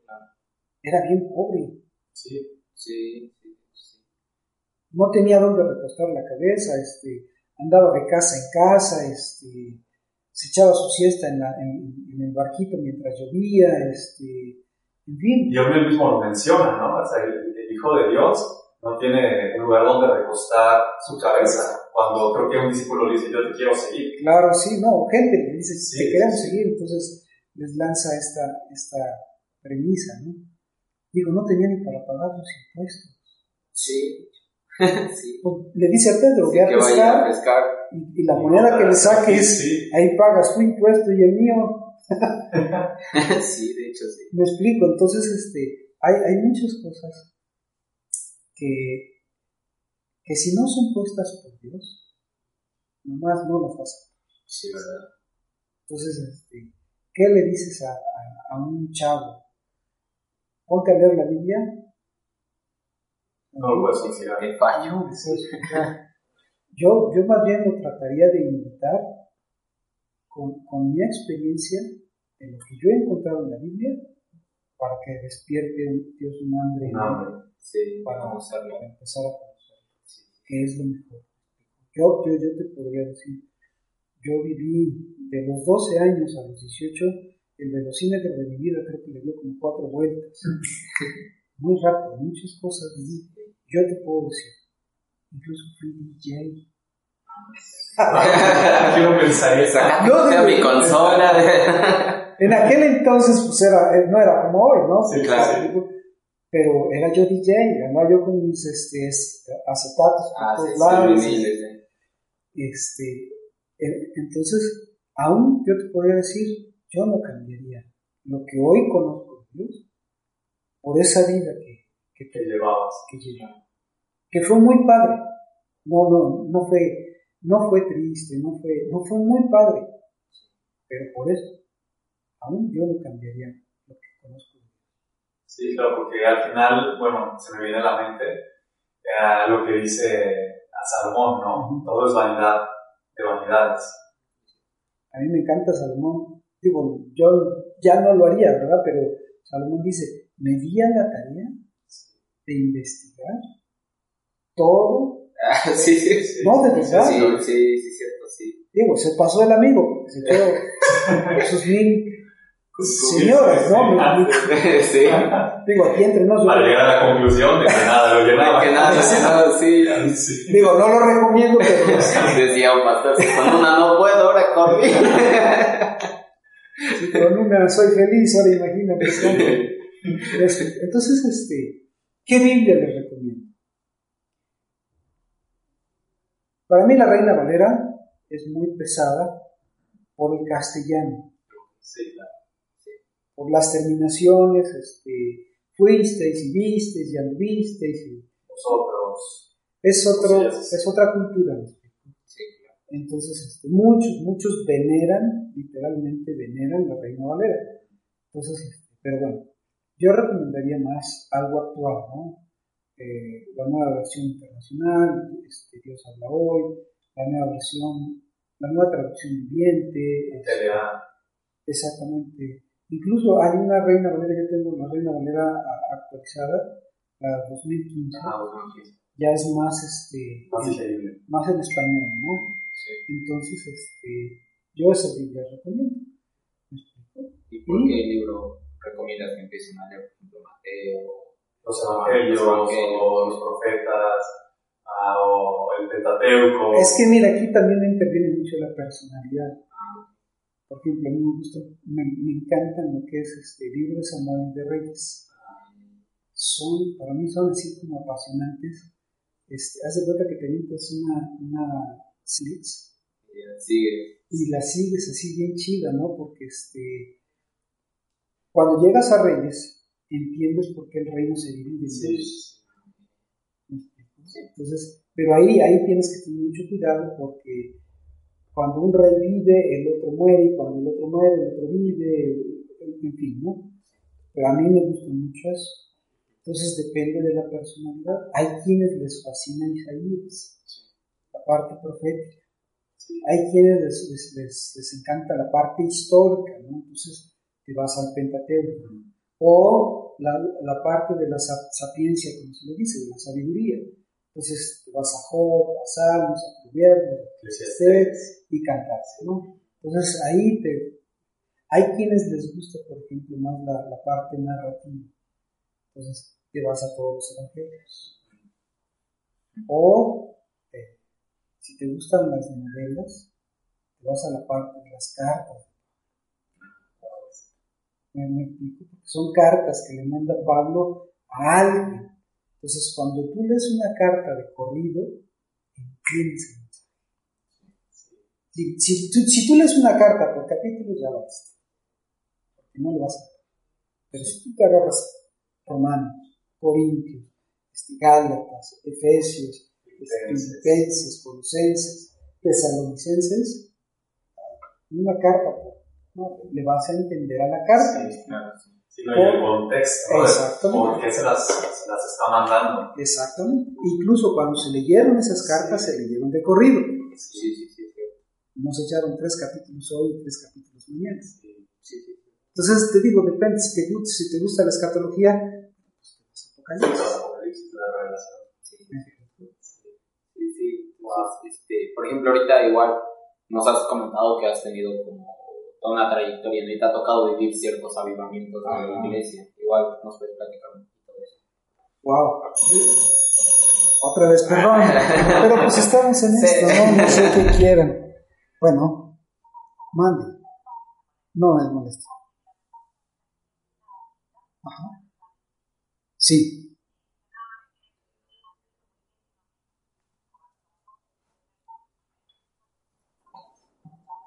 era bien pobre. Sí, sí, sí, No tenía dónde recostar la cabeza, este, andaba de casa en casa, este, se echaba su siesta en, la, en, el barquito mientras llovía, este, en fin. Y él mismo lo menciona, ¿no? O sea, el, Hijo de Dios no tiene un lugar donde recostar su cabeza. Cuando creo que un discípulo le dice, yo te quiero seguir. Claro, sí, no, gente le dice, te queremos seguir, entonces les lanza esta, esta premisa, ¿no? Digo, no tenía ni para pagar los impuestos. Sí. sí. Pues, le dice a Pedro, sí, a pescar, a pescar. Y, y, la moneda que le saques, sí. ahí pagas tu impuesto y el mío. sí, de hecho sí. Me explico, entonces este, hay, hay muchas cosas que, que si no son puestas por Dios, nomás no las vas a. Sí, ¿verdad? Entonces, este, ¿qué le dices a, a, a un chavo? ponte a leer la Biblia. No lo puedes considerar. ¿Qué fallo? Yo, yo más bien lo trataría de invitar con, con, mi experiencia de lo que yo he encontrado en la Biblia para que despierte Dios un hambre, un hambre. Sí, para, conocerlo. para empezar a conocerlo, sí. que es lo mejor. Yo, yo, yo te podría decir, yo viví de los 12 años a los 18 el velocímetro de mi vida creo que le dio como cuatro vueltas. Muy rápido, muchas cosas viví. Yo te puedo decir, incluso fui DJ. Yo pensaría Sacando no, mi consola. en aquel entonces, pues era, no era como hoy, ¿no? Sí, claro. Pero era yo DJ, además yo con mis este, acetatos ah, sí, lados. Sí. Este, entonces, aún yo te podría decir, yo no cambiaría lo que hoy conozco de Dios por esa vida que, que, que llevabas. Que, llevaba. que fue muy padre. No, no, no fue, no fue triste, no fue, no fue muy padre. Pero por eso, aún yo no cambiaría lo que conozco. Sí, claro, porque al final, bueno, se me viene a la mente eh, lo que dice a Salomón, ¿no? Uh -huh. Todo es vanidad de vanidades. A mí me encanta Salomón digo, yo ya no lo haría, ¿verdad? Pero Salomón dice, me di a la tarea de investigar todo. Ah, sí, sí, sí. No, de verdad. Sí, sí, sí, cierto, sí. Digo, se pasó el amigo, se quedó sus mil señoras, ¿no? sí. Digo, aquí entre nosotros. Para llegar a la conclusión de que nada lo llenaba. Que nada, nada, sí. sí. Digo, no lo recomiendo, pero. Decía un pastor, con una no puedo, ahora con Sí, con una soy feliz, ahora imagínate. Entonces, este, ¿qué Biblia les recomiendo? Para mí la Reina Valera es muy pesada por el castellano. Sí, claro. Por las terminaciones, este, fuisteis y visteis y anduvisteis. Y Nosotros. es, otro, es. otra cultura. Sí, claro. Entonces, este, muchos, muchos veneran, literalmente veneran la Reina Valera. Entonces, este, pero bueno, yo recomendaría más algo actual, ¿no? Eh, la nueva versión internacional, este, Dios habla hoy, la nueva versión, la nueva traducción viviente, exactamente. Incluso hay una Reina Valera, yo tengo la Reina Valera a- actualizada, la 2015, Ah, bueno, sí. ya es más, este, Más en- digerible. más en español, ¿no? Sí. Entonces, este, yo esa Biblia recomiendo. ¿Me explico? ¿Y por qué libro recomiendas que empiecen a leer, por ejemplo, Mateo? Los evangelios, Los evangelios. o los profetas, ah, o el Pentateuco. Es que mira, aquí también interviene mucho la personalidad. Por ejemplo, a mí me gusta, me, me encantan lo que es este libro de Samuel de Reyes. Son, para mí son así como apasionantes. Este, haz de cuenta que te avientas una, una slits Y la sigues así bien chida, ¿no? Porque este, cuando llegas a Reyes, entiendes por qué el reino se divide en Sí. Entonces, pero ahí, ahí tienes que tener mucho cuidado porque cuando un rey vive, el otro muere, y cuando el otro muere, el otro vive, en fin, ¿no? Pero a mí me gusta mucho eso. Entonces depende de la personalidad. Hay quienes les fascina Isaías, la parte profética. Hay quienes les, les, les, les encanta la parte histórica, ¿no? Entonces te vas al Pentateuco. O la, la parte de la sa- sapiencia, como se le dice, de la sabiduría. Entonces te vas a Job, a Salmos, a Proverbios, a y cantarse, ¿no? Entonces ahí te... Hay quienes les gusta, por ejemplo, más la, la parte narrativa. Entonces te vas a todos los evangelios. O eh, si te gustan las novelas, te vas a la parte de las cartas. ¿Me, me explico? Porque son cartas que le manda Pablo a alguien. Entonces, cuando tú lees una carta de corrido, entiendes. Si, si, tú, si tú lees una carta por capítulo, ya la viste. Porque no le vas a Pero si tú te agarras Romanos, Corintios, este, Gálatas, Efesios, este, Filipenses, Colosenses, Tesalonicenses, una carta, ¿no? le vas a entender a la carta. Sí, claro, sí. Sí, no, y el contexto, Exactamente. ¿Por qué se las, se las está mandando? Exactamente. Incluso cuando se leyeron esas cartas, se leyeron de corrido. Sí, sí, sí, sí. No se echaron tres capítulos hoy y tres capítulos mañana. Sí, sí, sí. Entonces, te digo, depende, si te, gusta- si te gusta la escatología, pues te vas a El Apocalipsis. Apocalipsis, la revelación. Sí, sí, sí. Entonces, este, por ejemplo, ahorita igual nos has comentado que has tenido como toda una trayectoria, ¿no? Y te ha tocado vivir ciertos avivamientos de la Ajá. iglesia. Igual nos puedes platicar un poquito de eso. Wow. Otra vez, perdón. Pero pues estamos en Sí. esto, ¿no? No sé qué quieran. Bueno, mande. No es molesto. Ajá. Sí.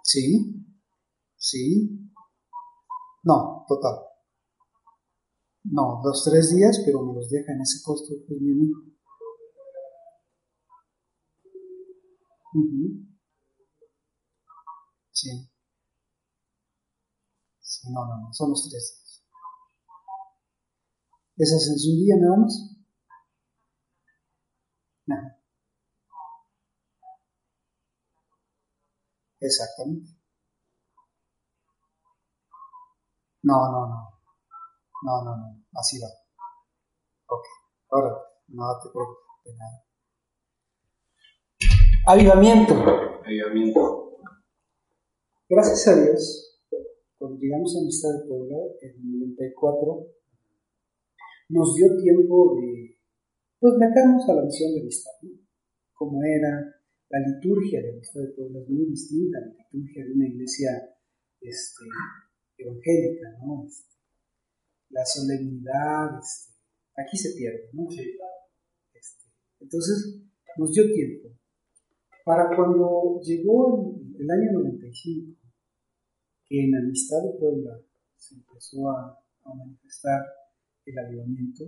Sí. Sí. No, total. No, dos, tres días, pero me los deja en ese costo, pues mi amigo. Sí. Sí, no, no, no, son los tres días. ¿Esa es en su día nada más? Ajá. Exactamente. No, no, no. No, no, no. Así va. Ok. Ahora, no te preocupes de nada. Avivamiento. Avivamiento. Gracias a Dios, cuando llegamos a Amistad de Puebla, en el 94, nos dio tiempo de, pues, meternos a la visión de Amistad, ¿no? Como era la liturgia de Amistad de Puebla, es muy distinta a la liturgia de una iglesia este, evangélica, ¿no? Este, la solemnidad, este, aquí se pierde, ¿no? Sí, Este, entonces, nos dio tiempo Para cuando llegó el, el año 95, que en Amistad de Puebla se empezó a, a manifestar el avivamiento,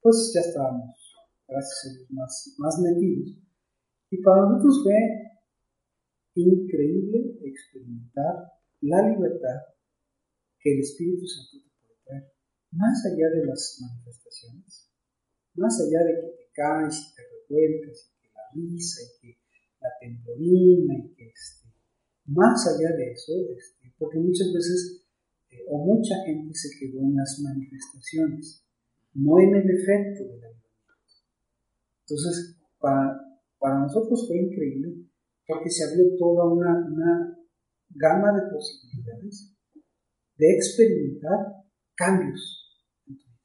pues ya estábamos, gracias a Dios, más, más metidos. Y para nosotros fue increíble experimentar la libertad que el Espíritu Santo te puede traer, más allá de las manifestaciones, más allá de que te caes y te revuelcas y que la risa y que la temblorina y que este, más allá de eso, este, porque muchas veces eh, o mucha gente se quedó en las manifestaciones, no en el efecto del avivamiento. Entonces, para, para nosotros fue increíble porque se abrió toda una, una gama de posibilidades de experimentar cambios en tu vida.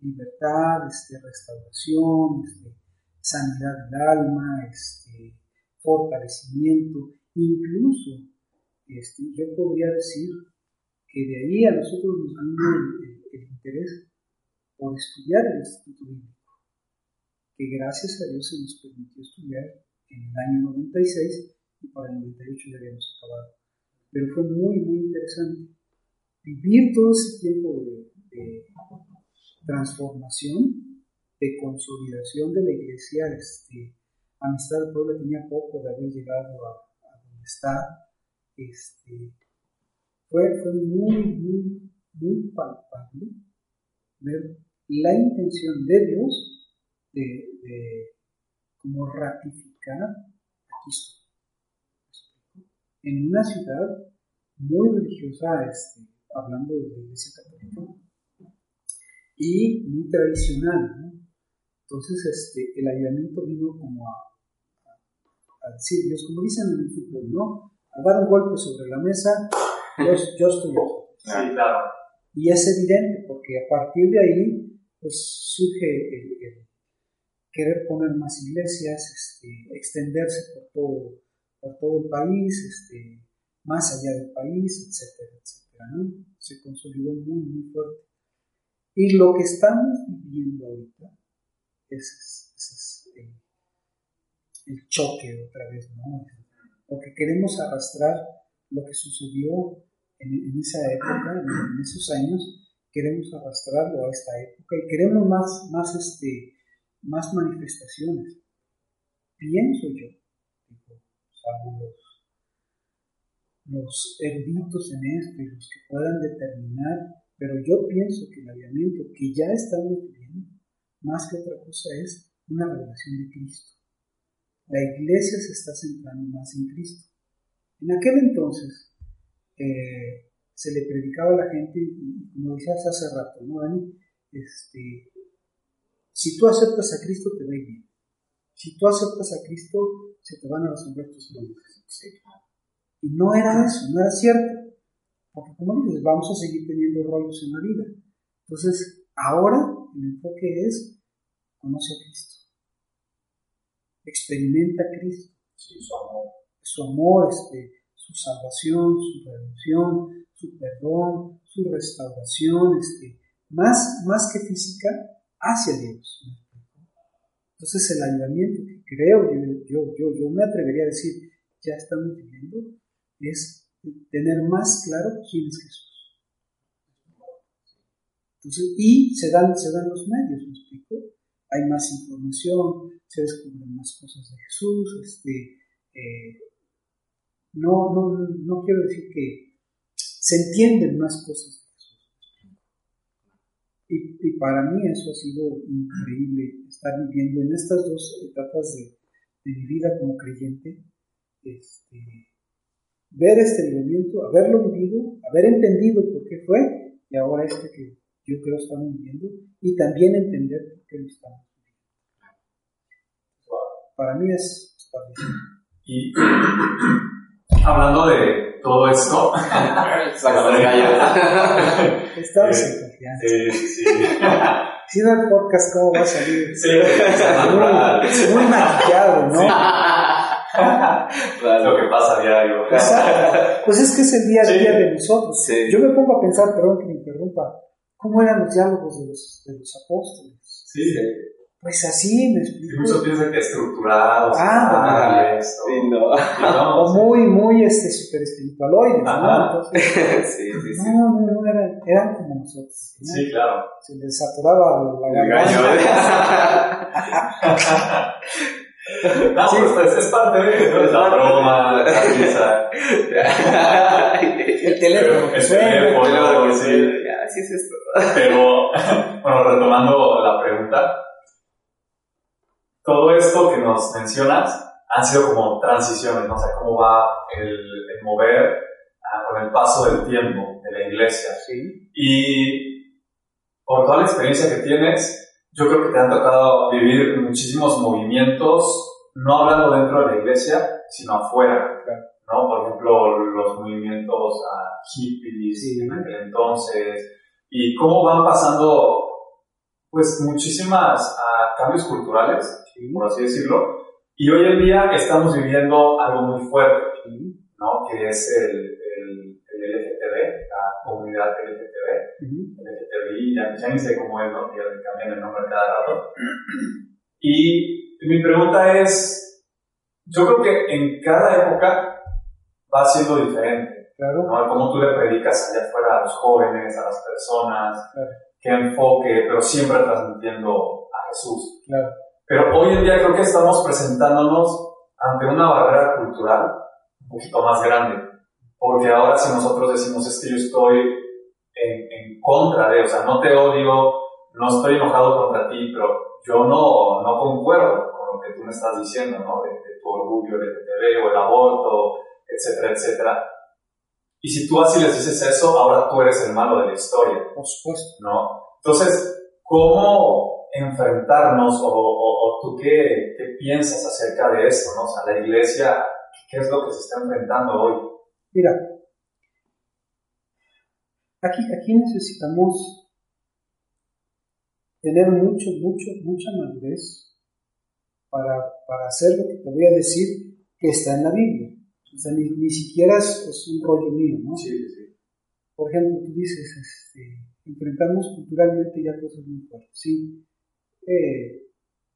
Libertad, este, restauración, este, sanidad del alma, este, fortalecimiento, incluso este, yo podría decir que de ahí a nosotros nos vino el, el, interés por estudiar el Instituto Bíblico, que gracias a Dios se nos permitió estudiar en el año 96 y para el 98 ya habíamos acabado. Pero fue muy, muy interesante vivir todo ese tiempo de, transformación, de consolidación de la iglesia. Este, Amistad de Puebla tenía poco de haber llegado a, donde está. Este, fue, muy, muy, muy palpable ver la intención de Dios de, como ratificar a Cristo en una ciudad muy religiosa, este, hablando de la iglesia católica, y muy tradicional. ¿no? Entonces, este, el ayudamiento vino como a, a, decir Dios, como dicen en el fútbol, ¿no? A dar un golpe sobre la mesa, yo, yo estoy aquí. Y es evidente, porque a partir de ahí, pues surge el, el querer poner más iglesias, este, extenderse por todo, por todo el país, este, más allá del país, etcétera, etcétera, Se consolidó muy, muy fuerte. Y lo que estamos viviendo ahorita, es, es el, choque otra vez, ¿no? Porque queremos arrastrar lo que sucedió en, esa época, en, esos años, queremos arrastrarlo a esta época y queremos más, más, este, más manifestaciones. Pienso yo, digo, salvo los eruditos en esto y los que puedan determinar, pero yo pienso que el avivamiento que ya estamos viviendo, más que otra cosa, es una revelación de Cristo. La iglesia se está centrando más en Cristo. En aquel entonces eh, se le predicaba a la gente, y como decías hace rato, ¿no, Dani? Este, si tú aceptas a Cristo, te va a ir bien. Si tú aceptas a Cristo, se te van a resolver tus problemas. Y no era eso, no era cierto. Porque como dices, vamos a seguir teniendo rollos en la vida. Entonces, ahora el enfoque es, conoce a Cristo. Experimenta a Cristo. Sí, su amor. Su amor, este, su salvación, su redención, su perdón, su restauración, este, más, más que física, hacia Dios. Entonces el ayudamiento que creo, yo, yo, yo, yo me atrevería a decir, ya estamos viviendo, es tener más claro quién es Jesús. Entonces, y se dan, se dan los medios, ¿me explico? Hay más información, se descubren más cosas de Jesús, este, eh, no, no, no quiero decir que se entienden más cosas de Jesús. Y, y, para mí eso ha sido increíble, estar viviendo en estas dos etapas de, de mi vida como creyente, este, ver este movimiento, haberlo vivido, haber entendido por qué fue y ahora este que yo creo estamos viviendo y también entender por qué lo estamos viviendo. Para mí es. Y hablando de todo esto, Estamos en confianza. Sí, sí. Si no el podcast, ¿cómo va a salir? Sí, muy, muy maquillado, ¿no? Claro. Lo que pasa a diario. Exacto. Pues es que es el día a día Sí. de nosotros. Sí. Yo me pongo a pensar, perdón que me interrumpa, ¿cómo eran los diálogos de los, de los apóstoles? Sí. Pues así me explico. muchos piensan que estructurados, Ah, Sí, no. y no, O muy, muy este, super espiritualoides, ¿no? Ajá. Entonces, sí, sí, sí. no, no, no, eran, eran como nosotros. ¿no? Sí, claro. Se les saturaba la El garganta. No, pues es, es parte de ¿no? la broma, la risa. El teléfono que El suena. teléfono, sí. Ya, así es esto. Pero, bueno, retomando la pregunta, todo esto que nos mencionas han sido como transiciones, ¿no? O sea, cómo va el, el mover ah, con el paso del tiempo de la iglesia. Sí, Y por toda la experiencia que tienes, yo creo que te han tocado vivir muchísimos movimientos, no hablando dentro de la iglesia, sino afuera. ¿no? Por ejemplo, los movimientos ah, hippies Sí. en aquel entonces, y cómo van pasando, pues, muchísimas ah, cambios culturales, sí, por así decirlo, y hoy en día estamos viviendo algo muy fuerte. ¿no? Que es el, comunidad LGTB. Ujú. LGTBI, ya, ya ni sé cómo es, ¿no? Que cambian el nombre cada rato. Y mi pregunta es, yo creo que en cada época va siendo diferente, Claro. ¿no? Cómo tú le predicas allá afuera a los jóvenes, a las personas, Claro. qué enfoque, pero siempre transmitiendo a Jesús. Claro. Pero hoy en día creo que estamos presentándonos ante una barrera cultural un poquito más grande. Porque ahora si nosotros decimos es que yo estoy en, en contra de, o sea, no te odio, no estoy enojado contra ti, pero yo no, no concuerdo con lo que tú me estás diciendo, ¿no? De, de tu orgullo LGTB o el aborto, etcétera, etcétera. Y si tú así les dices eso, ahora tú eres el malo de la historia. Por supuesto. ¿no? Entonces, ¿cómo enfrentarnos o, o- o tú qué, qué piensas acerca de esto, ¿no? O sea, la iglesia, ¿qué es lo que se está enfrentando hoy? Mira, aquí, aquí necesitamos tener mucho, mucho, mucha madurez para, para hacer lo que te voy a decir que está en la Biblia. O sea, ni, ni siquiera es, es un rollo mío, ¿no? Sí, sí, sí. Por ejemplo, tú dices, este, enfrentamos culturalmente ya cosas muy fuertes, ¿sí? Eh,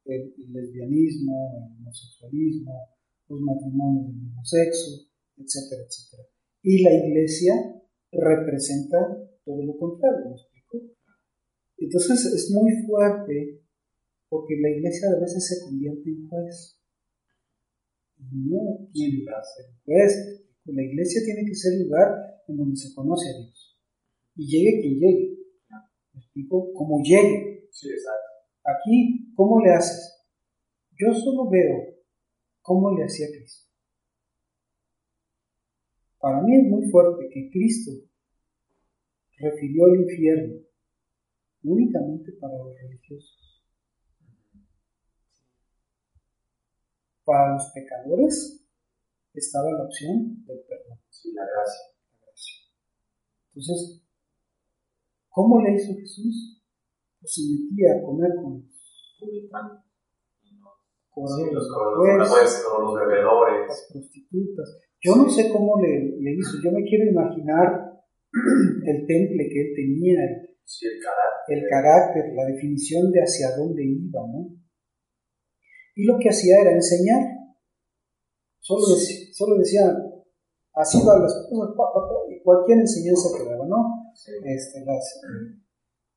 el, el lesbianismo, el homosexualismo, los matrimonios del mismo sexo, etcétera, etcétera. Y la iglesia representa todo lo contrario, ¿me explico? Entonces es muy fuerte porque la iglesia a veces se convierte en juez. No tiene que ser juez. La iglesia tiene que ser lugar en donde se conoce a Dios. Y llegue quien llegue. ¿Me explico? Como llegue. Sí, exacto. Aquí, ¿cómo le haces? Yo solo veo cómo le hacía Cristo. Para mí es muy fuerte que Cristo refirió el infierno únicamente para los religiosos. Para los pecadores estaba la opción del perdón. Sí, la gracia. Entonces, ¿cómo le hizo Jesús? Pues se metía a comer con los impuestos, los, los bebedores. las prostitutas. Yo no sé cómo le, le hizo, yo me quiero imaginar el temple que él tenía, el, Sí, el carácter. el carácter, la definición de hacia dónde iba, ¿no? Y lo que hacía era enseñar. Solo decía, solo decía así van las cosas, pa, pa, pa, y cualquier enseñanza que daba, ¿no? Sí, Este, las,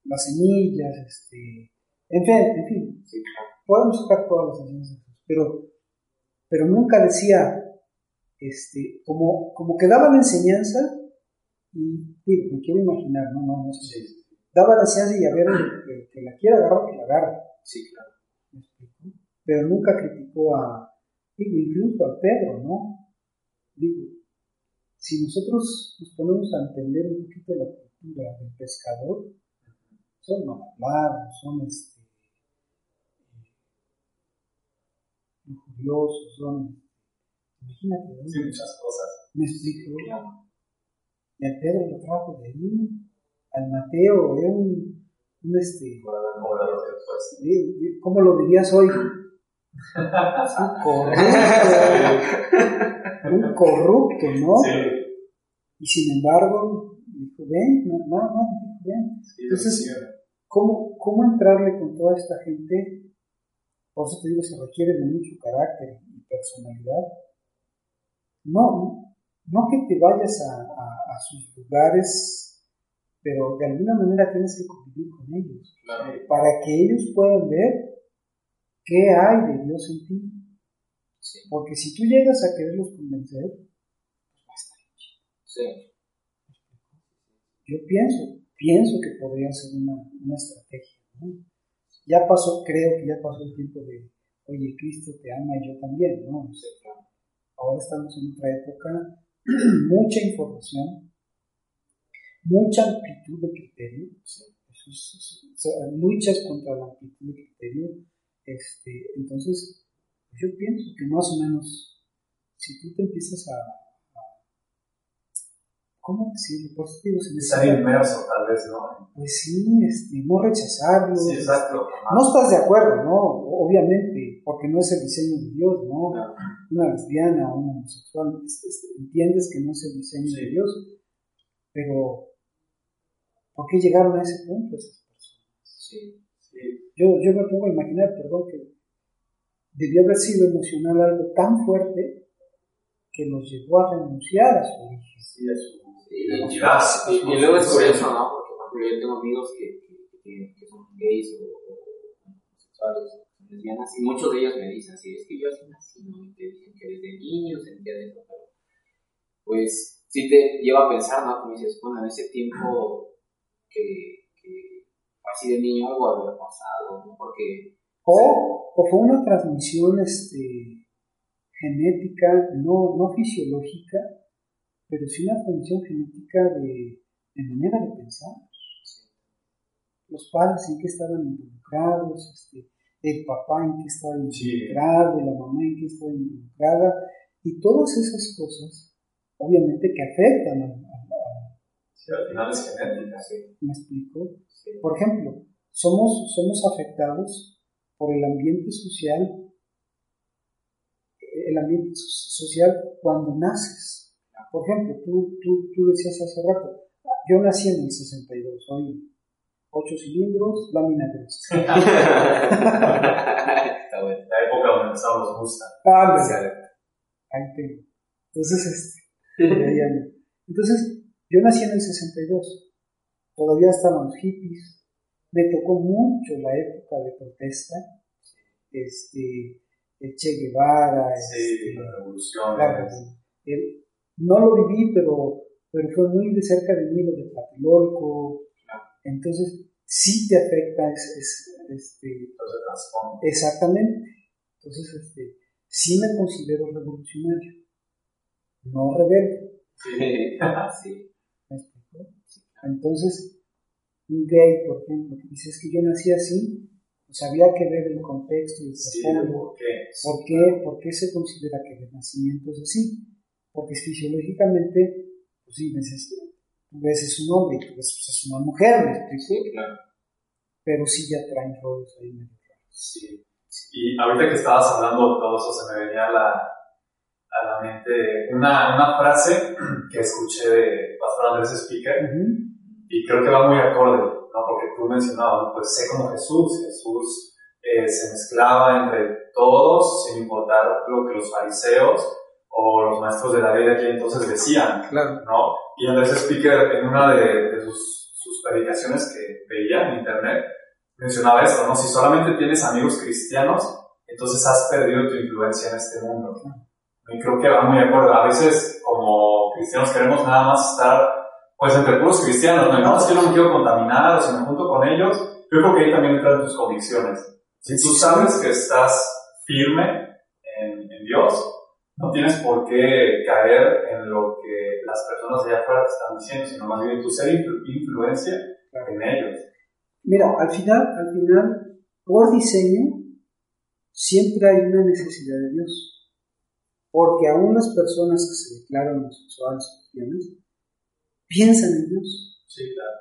las semillas, este, en fin, en fin, podemos sacar todas las enseñanzas, pero, pero nunca decía, este, como, como que daba la enseñanza, y digo, me quiero imaginar, no, no, no sé, sí, daba la enseñanza y a ver, el que, que la quiera agarrar, que la agarre, sí, claro. Pero nunca criticó a, digo, incluso a Pedro, ¿no? Digo, si nosotros nos ponemos a entender un poquito la cultura del pescador, son mal hablados, son este, lujuriosos, son, imagínate, ¿no? Sí, muchas cosas. ¿me explico? Y al Pedro lo trajo de ahí, al Mateo era un, un este, ¿cómo lo dirías hoy? un corrupto, un corrupto, ¿no? Sí, Y sin embargo, dijo, ven, no, no, no, ven. Entonces. ¿Cómo, ¿Cómo entrarle con toda esta gente por eso te digo, se requiere de mucho carácter y personalidad. No, no que te vayas a, sus lugares, pero de alguna manera tienes que convivir con ellos, para que ellos puedan ver qué hay de Dios en ti. Porque si tú llegas a quererlos convencer, pues va a estar Sí. Yo pienso, pienso que podría ser una, una estrategia. Ya pasó, creo que ya pasó el tiempo de, oye, Cristo te ama y yo también, ¿no? Ahora estamos en otra época, mucha información, mucha amplitud de criterio, luchas contra la amplitud de criterio, este, entonces yo pienso que más o menos, si tú te empiezas a ¿cómo decirlo? Por eso digo, Estar inmerso, tal vez, ¿no? Pues sí, este, no rechazarlo. Sí, exacto. No estás de acuerdo, ¿no? Obviamente, porque no es el diseño de Dios, ¿no? Una lesbiana, un homosexual, entiendes que no es el diseño de Dios, pero ¿por qué llegaron a ese punto esas personas? Sí, sí. Yo, yo me pongo a imaginar, perdón, que debió haber sido emocional algo tan fuerte que los llevó a renunciar a su origen. Sí, a su y, y, luego es curioso, ¿no? Porque, por ejemplo, yo tengo amigos que, que, que son gays o, homosexuales, lesbianas, y muchos de ellos me dicen, sí, es que yo así nací, ¿no? Y te dicen que desde niño sentía de eso, pero pues sí te lleva a pensar, ¿no? Como dices, bueno, en ese tiempo que, que así de niño algo había pasado, ¿no? Porque... O, o fue una transmisión este, genética, no, no fisiológica, pero sí una transmisión genética de, de manera de pensar. Los padres en qué estaban involucrados, este, el papá en qué estaba involucrado, la mamá en qué estaba involucrada, y todas esas cosas, obviamente que afectan a, sí, al final es genética, ¿Me explico? Por ejemplo, somos, somos afectados por el ambiente social, el ambiente social cuando naces. Por ejemplo, tú, tú, tú decías hace rato, yo nací en el 62, soy ocho cilindros, lámina gruesa. Está bueno. La época donde nos gusta. Ah, ahí tengo. Entonces, este, Entonces, yo nací en el 62. Todavía estaban los hippies. Me tocó mucho la época de protesta. Este, el Che Guevara. Sí, este, la revolución. el, no lo viví, pero, pero fue muy de cerca de mí lo de Tlatelolco. Entonces, sí te afecta, es, este, exactamente. Entonces, este, sí me considero revolucionario, no rebelde. Sí. ¿Me explico? Entonces, un gay, por ejemplo, que dices que yo nací así, pues había que ver el contexto y el trasfondo. ¿Por qué? ¿Por qué? ¿Por qué se considera que el nacimiento es así? porque fisiológicamente, pues sí, tú ves es un hombre y tú ves pues, es una mujer, ¿me explico? Sí, claro. Pero sí ya traen roles ahí medio Sí. Y ahorita que estabas hablando de todo eso, se me venía a la, a la mente una, una frase que escuché de Pastor Andrés Speaker y creo que va muy acorde, ¿no? Porque tú mencionabas, pues sé como Jesús, Jesús eh, se mezclaba entre todos sin importar lo que los fariseos o los maestros de la ley de aquí entonces decían, ¿no? Y Andrés Speaker en una de, sus, sus, predicaciones que veía en internet mencionaba esto, ¿no? Si solamente tienes amigos cristianos, entonces has perdido tu influencia en este mundo. Y creo que va muy de acuerdo. A veces como cristianos queremos nada más estar pues entre puros cristianos, no, no es que no me quiero contaminar o si me junto con ellos, yo creo que ahí también entran tus convicciones. Si tú sabes que estás firme en, en Dios, no tienes por qué caer en lo que las personas allá afuera te están diciendo, sino más bien tu ser influencia en ellos. Mira, al final, al final, por diseño, siempre hay una necesidad de Dios. Porque aún las personas que se declaran homosexuales o piensan en Dios. Sí, claro.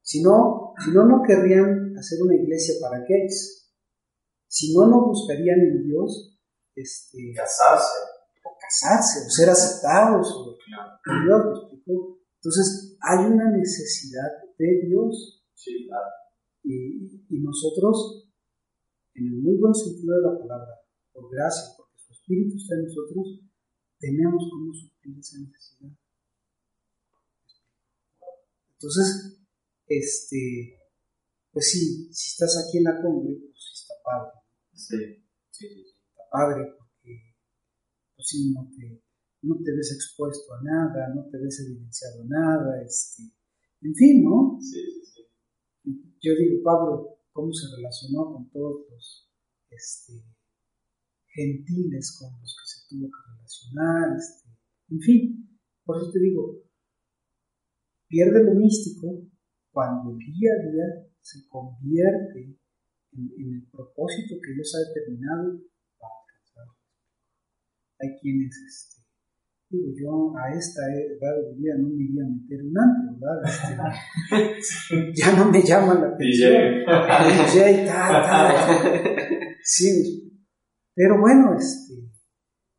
Si no, si no, no querrían hacer una iglesia para gays. Si no, no buscarían en Dios este, casarse. O casarse, o ser aceptados, o Dios, Entonces, hay una necesidad de Dios. Sí, claro. Y, y nosotros, en el muy buen sentido de la palabra, por gracia, porque su Espíritu está en nosotros, tenemos cómo suplir esa necesidad. Entonces, este, pues sí, si estás aquí en la cumbre, pues está padre. Sí, sí, sí. Padre porque, pues sí, no te, no te ves expuesto a nada, no te ves evidenciado a nada, este, en fin, ¿no? Sí, sí, sí. Yo digo, Pablo, ¿cómo se relacionó con todos los este, gentiles con los que se tuvo que relacionar? Este, en fin, por eso te digo, pierde lo místico cuando el día a día se convierte en, en el propósito que Dios ha determinado. Hay quienes este, digo, yo a esta edad de vida no me iría a meter un antro, ¿verdad? Este, ya no me llama la atención. DJ, tal, tal. Sí, pero bueno, este,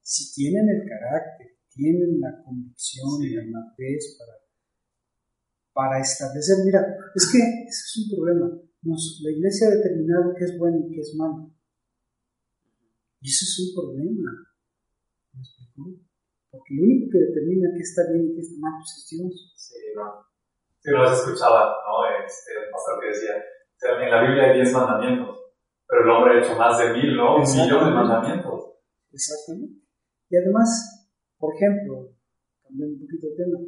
si tienen el carácter, tienen la convicción y la madurez para, para establecer, mira, es que ese es un problema. Nos, la iglesia ha determinado qué es bueno y qué es malo. Y eso es un problema. Porque lo único que determina qué está bien y qué está mal pues es Dios. Sí, no. Sí, lo has escuchado, ¿no? Este, el pastor que decía, en la Biblia hay 10 mandamientos, pero el hombre ha hecho más de mil, ¿no? Un millón de mandamientos. Exactamente. Y además, por ejemplo, cambiando un poquito de tema,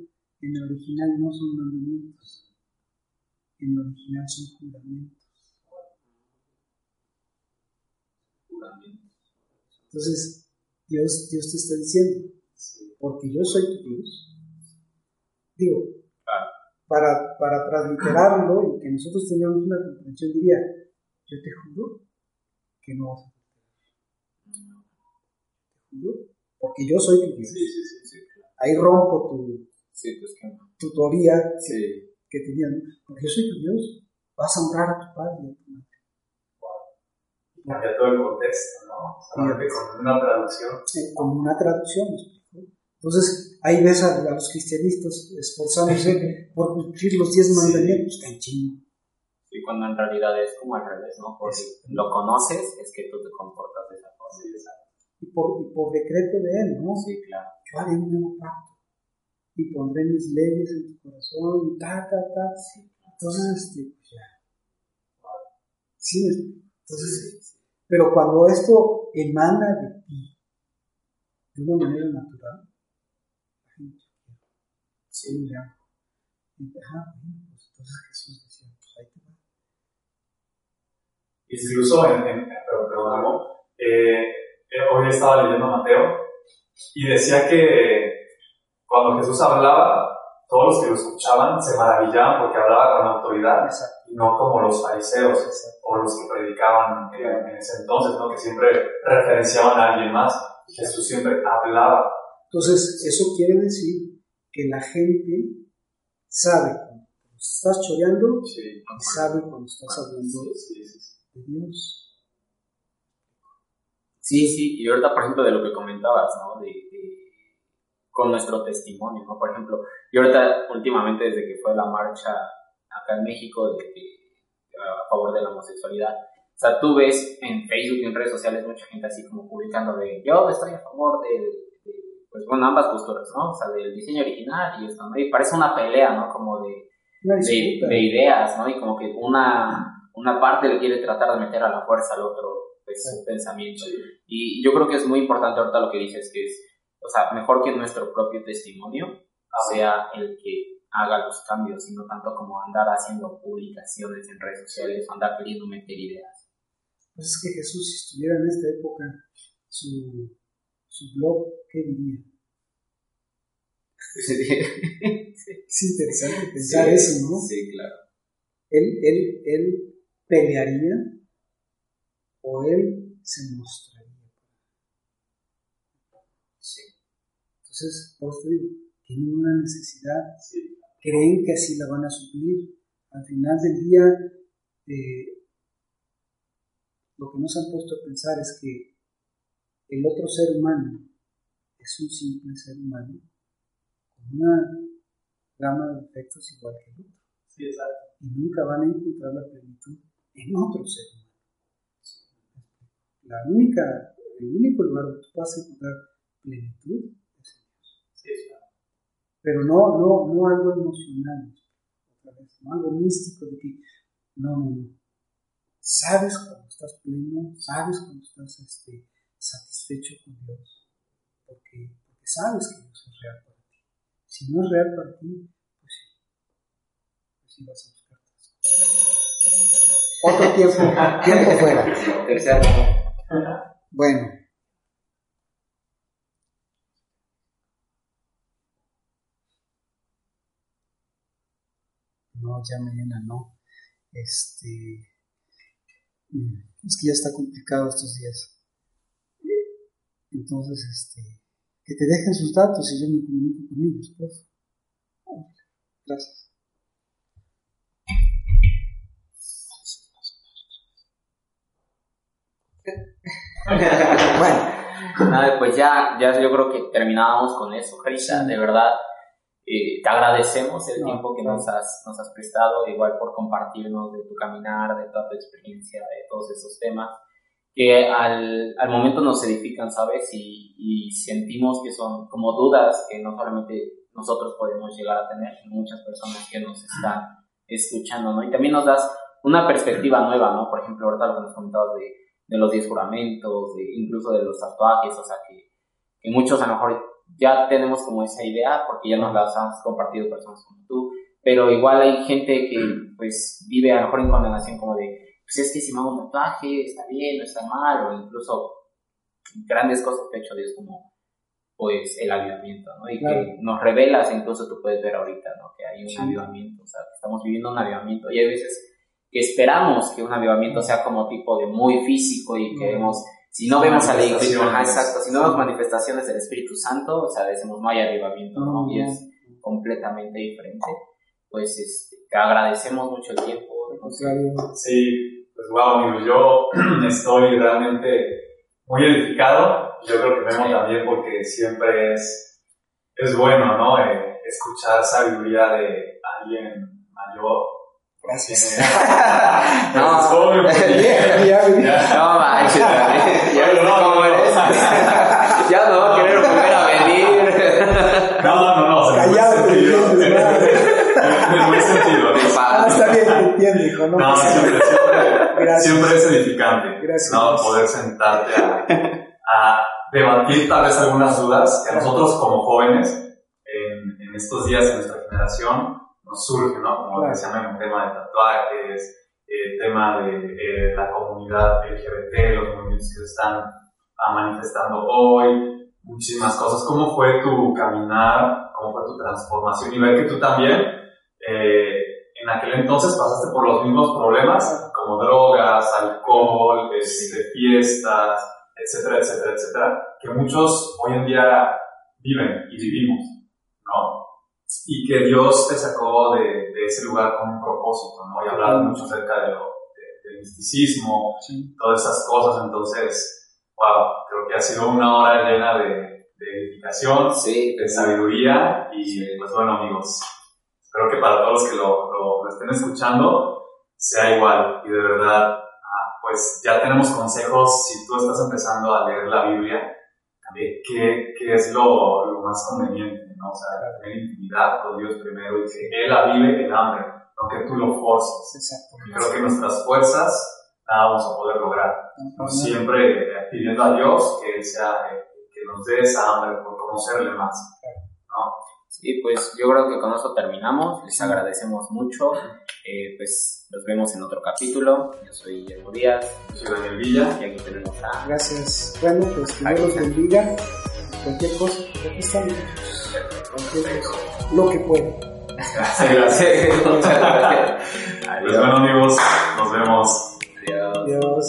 en el original no son mandamientos, en el original son juramentos. Entonces, Dios, Dios te está diciendo, porque yo soy tu Dios. Digo, para, para transliterarlo y que nosotros tengamos una comprensión, diría, yo te juro que no vas a faltar. Te juro, porque yo soy tu Dios. Sí, sí, sí, sí. Ahí rompo tu, pues tu teoría que, que tenías, ¿no? porque yo soy tu Dios. Vas a honrar a tu padre y a tu madre. Cambia todo el contexto, ¿no? Solamente con una traducción. Eh, como una traducción. Entonces, ahí ves a, a los cristianistas esforzándose por cumplir los diez mandamientos. Está en chino. Sí, cuando en realidad es como al revés, ¿no? Porque lo conoces, es que tú te comportas de esa forma. Y por, y por decreto de él, ¿no? Sí, claro. Yo haré un nuevo pacto. Y pondré mis leyes en tu corazón. Y ta, ta, ta. Entonces, este, pues ya. Sí, me explico. Entonces, pero cuando esto emana de ti, de una manera natural, la gente. Y, ajá, bueno, pues entonces Jesús decía, pues ahí te va. Incluso en, en perdón, eh, eh, hoy estaba leyendo Mateo y decía que cuando Jesús hablaba, todos los que lo escuchaban se maravillaban porque hablaba con autoridad Exacto. Y no como los fariseos o los que predicaban eh, en ese entonces, ¿no? que siempre referenciaban a alguien más. Jesús siempre hablaba. Entonces, eso quiere decir que la gente sabe cuando estás choreando Sí, y sabe cuando estás hablando sí, sí, sí. de Dios. Sí, sí, y ahorita, por ejemplo, de lo que comentabas, ¿no? De, de- con nuestro testimonio, ¿no? Por ejemplo, yo ahorita, últimamente, desde que fue la marcha acá en México de, de- a favor de la homosexualidad, o sea, tú ves en Facebook y en redes sociales mucha gente así como publicando de yo estoy a favor de, de, pues bueno, ambas posturas, ¿no? O sea, del diseño original y esto, ¿no? Y parece una pelea, ¿no? Como de, de, de ideas, ¿no? Y como que una, una parte le quiere tratar de meter a la fuerza al otro pues, su pensamiento. Y yo creo que es muy importante ahorita lo que dices, que es, o sea, mejor que nuestro propio testimonio sea el que haga los cambios, y no tanto como andar haciendo publicaciones en redes sociales andar queriendo meter ideas. Pues es que Jesús, si estuviera en esta época, su, su blog, ¿qué diría? Es interesante pensar eso, ¿no? Sí, claro. Él, él, él pelearía o él se mostraría. Sí. Entonces, por digo, tienen una necesidad, Sí. Creen que así la van a suplir. Al final del día, eh, lo que nos han puesto a pensar es que el otro ser humano es un simple ser humano con una gama de defectos igual que el otro Sí, exacto. y nunca van a encontrar la plenitud en otro ser humano. ¿Me la única, el único lugar donde tú vas a encontrar plenitud es en Dios. Sí, claro. Pero no, no, no algo emocional, otra vez, no algo místico de que, no, no, no. Sabes cuando estás pleno, sabes cuando estás este, satisfecho con Dios, porque, porque sabes que Dios es real para ti. Si no es real para ti, pues sí, pues sí vas a buscar otro tiempo, tiempo fuera. Tercero. Bueno. No, ya mañana no. Este. mm, Es que ya está complicado estos días. Entonces, este. Que te dejen sus datos y yo me comunico con ellos, por favor. Gracias. Bueno. Pues ya, ya yo creo que terminábamos con eso, Carisa. De verdad, eh, te agradecemos el No, tiempo que nos has, nos has prestado, igual por compartirnos de tu caminar, de toda tu experiencia, de todos esos temas, que al, al momento nos edifican, ¿sabes? Y, y sentimos que son como dudas que no solamente nosotros podemos llegar a tener, sino muchas personas que nos están escuchando, ¿no? Y también nos das una perspectiva nueva, ¿no? Por ejemplo, ahorita lo que nos comentabas de, de los diez juramentos, de, incluso de los tatuajes, o sea, que, que muchos a lo mejor ya tenemos como esa idea porque ya nos las has compartido personas como tú, pero igual hay gente que pues vive a lo mejor en condenación como de, pues es que si me hago un tatuaje está bien, no está mal, o incluso grandes cosas que ha hecho Dios como pues el avivamiento, ¿no? Y Claro. que nos revelas, incluso tú puedes ver ahorita, ¿no? Que hay un Sí. avivamiento, o sea, que estamos viviendo un avivamiento y hay veces que esperamos que un avivamiento sea como tipo de muy físico y Mm. queremos, si no vemos a la iglesia, Manifestaciones. ajá, exacto, si no vemos manifestaciones del Espíritu Santo, o sea, decimos no hay avivamiento, ¿no? Y es completamente diferente. Pues este, te agradecemos mucho el tiempo. No Sí, pues wow, amigos, yo estoy realmente muy edificado. Yo creo que Memo Sí. también porque siempre es, es bueno, ¿no? Eh, escuchar sabiduría de alguien mayor. Gracias. No. Es joven, Ya, ya, ya. ya. No manches, ya Bueno, no, cómo no, eres. no. ya no va a querer volver a venir. No, no, no, Callado, te sentido. entiendes. En buen sentido, ¿no? Ah, está bien, te entiendo, hijo. No, No, siempre, siempre, siempre es edificante, Gracias. ¿no? Poder sentarte a, a debatir tal vez algunas dudas que a nosotros como jóvenes en, en estos días de nuestra generación nos surge, ¿no? Como Claro. decían el tema de tatuajes, el tema de eh, la comunidad LGBT, los movimientos que se están ah, manifestando hoy, muchísimas cosas. ¿Cómo fue tu caminar? ¿Cómo fue tu transformación? Y ver que tú también eh, en aquel entonces pasaste por los mismos problemas, como drogas, alcohol, este, fiestas, etcétera, etcétera, etcétera, que muchos hoy en día viven y vivimos. Y que Dios te sacó de, de ese lugar con un propósito, ¿no? Y hablabas mucho acerca de lo, de- del misticismo, Sí. todas esas cosas, entonces, wow, creo que ha sido una hora llena de, de edificación, Sí, de sabiduría y pues bueno amigos, espero que para todos los que lo, lo- lo estén escuchando sea igual. Y de verdad ah, pues ya tenemos consejos. Si tú estás empezando a leer la Biblia de qué, qué es lo, lo más conveniente, ¿no? O sea, tener intimidad con Dios primero y que Él avive el hambre, no que tú lo forces. Exacto. Porque creo que nuestras fuerzas nada vamos a poder lograr No, siempre eh, pidiendo a Dios que Él sea, eh, que nos dé esa hambre por conocerle más. Sí, pues yo creo que con eso terminamos. Les agradecemos mucho. Eh, pues nos vemos en otro capítulo. Yo soy Guillermo Díaz Yo soy Daniel Villa. y aquí tenemos a Gracias. Bueno, pues que Dios los bendiga. Cualquier cosa, aquí estamos. Perfecto. Lo que puede. Gracias, Pues bueno amigos, nos vemos. Adiós.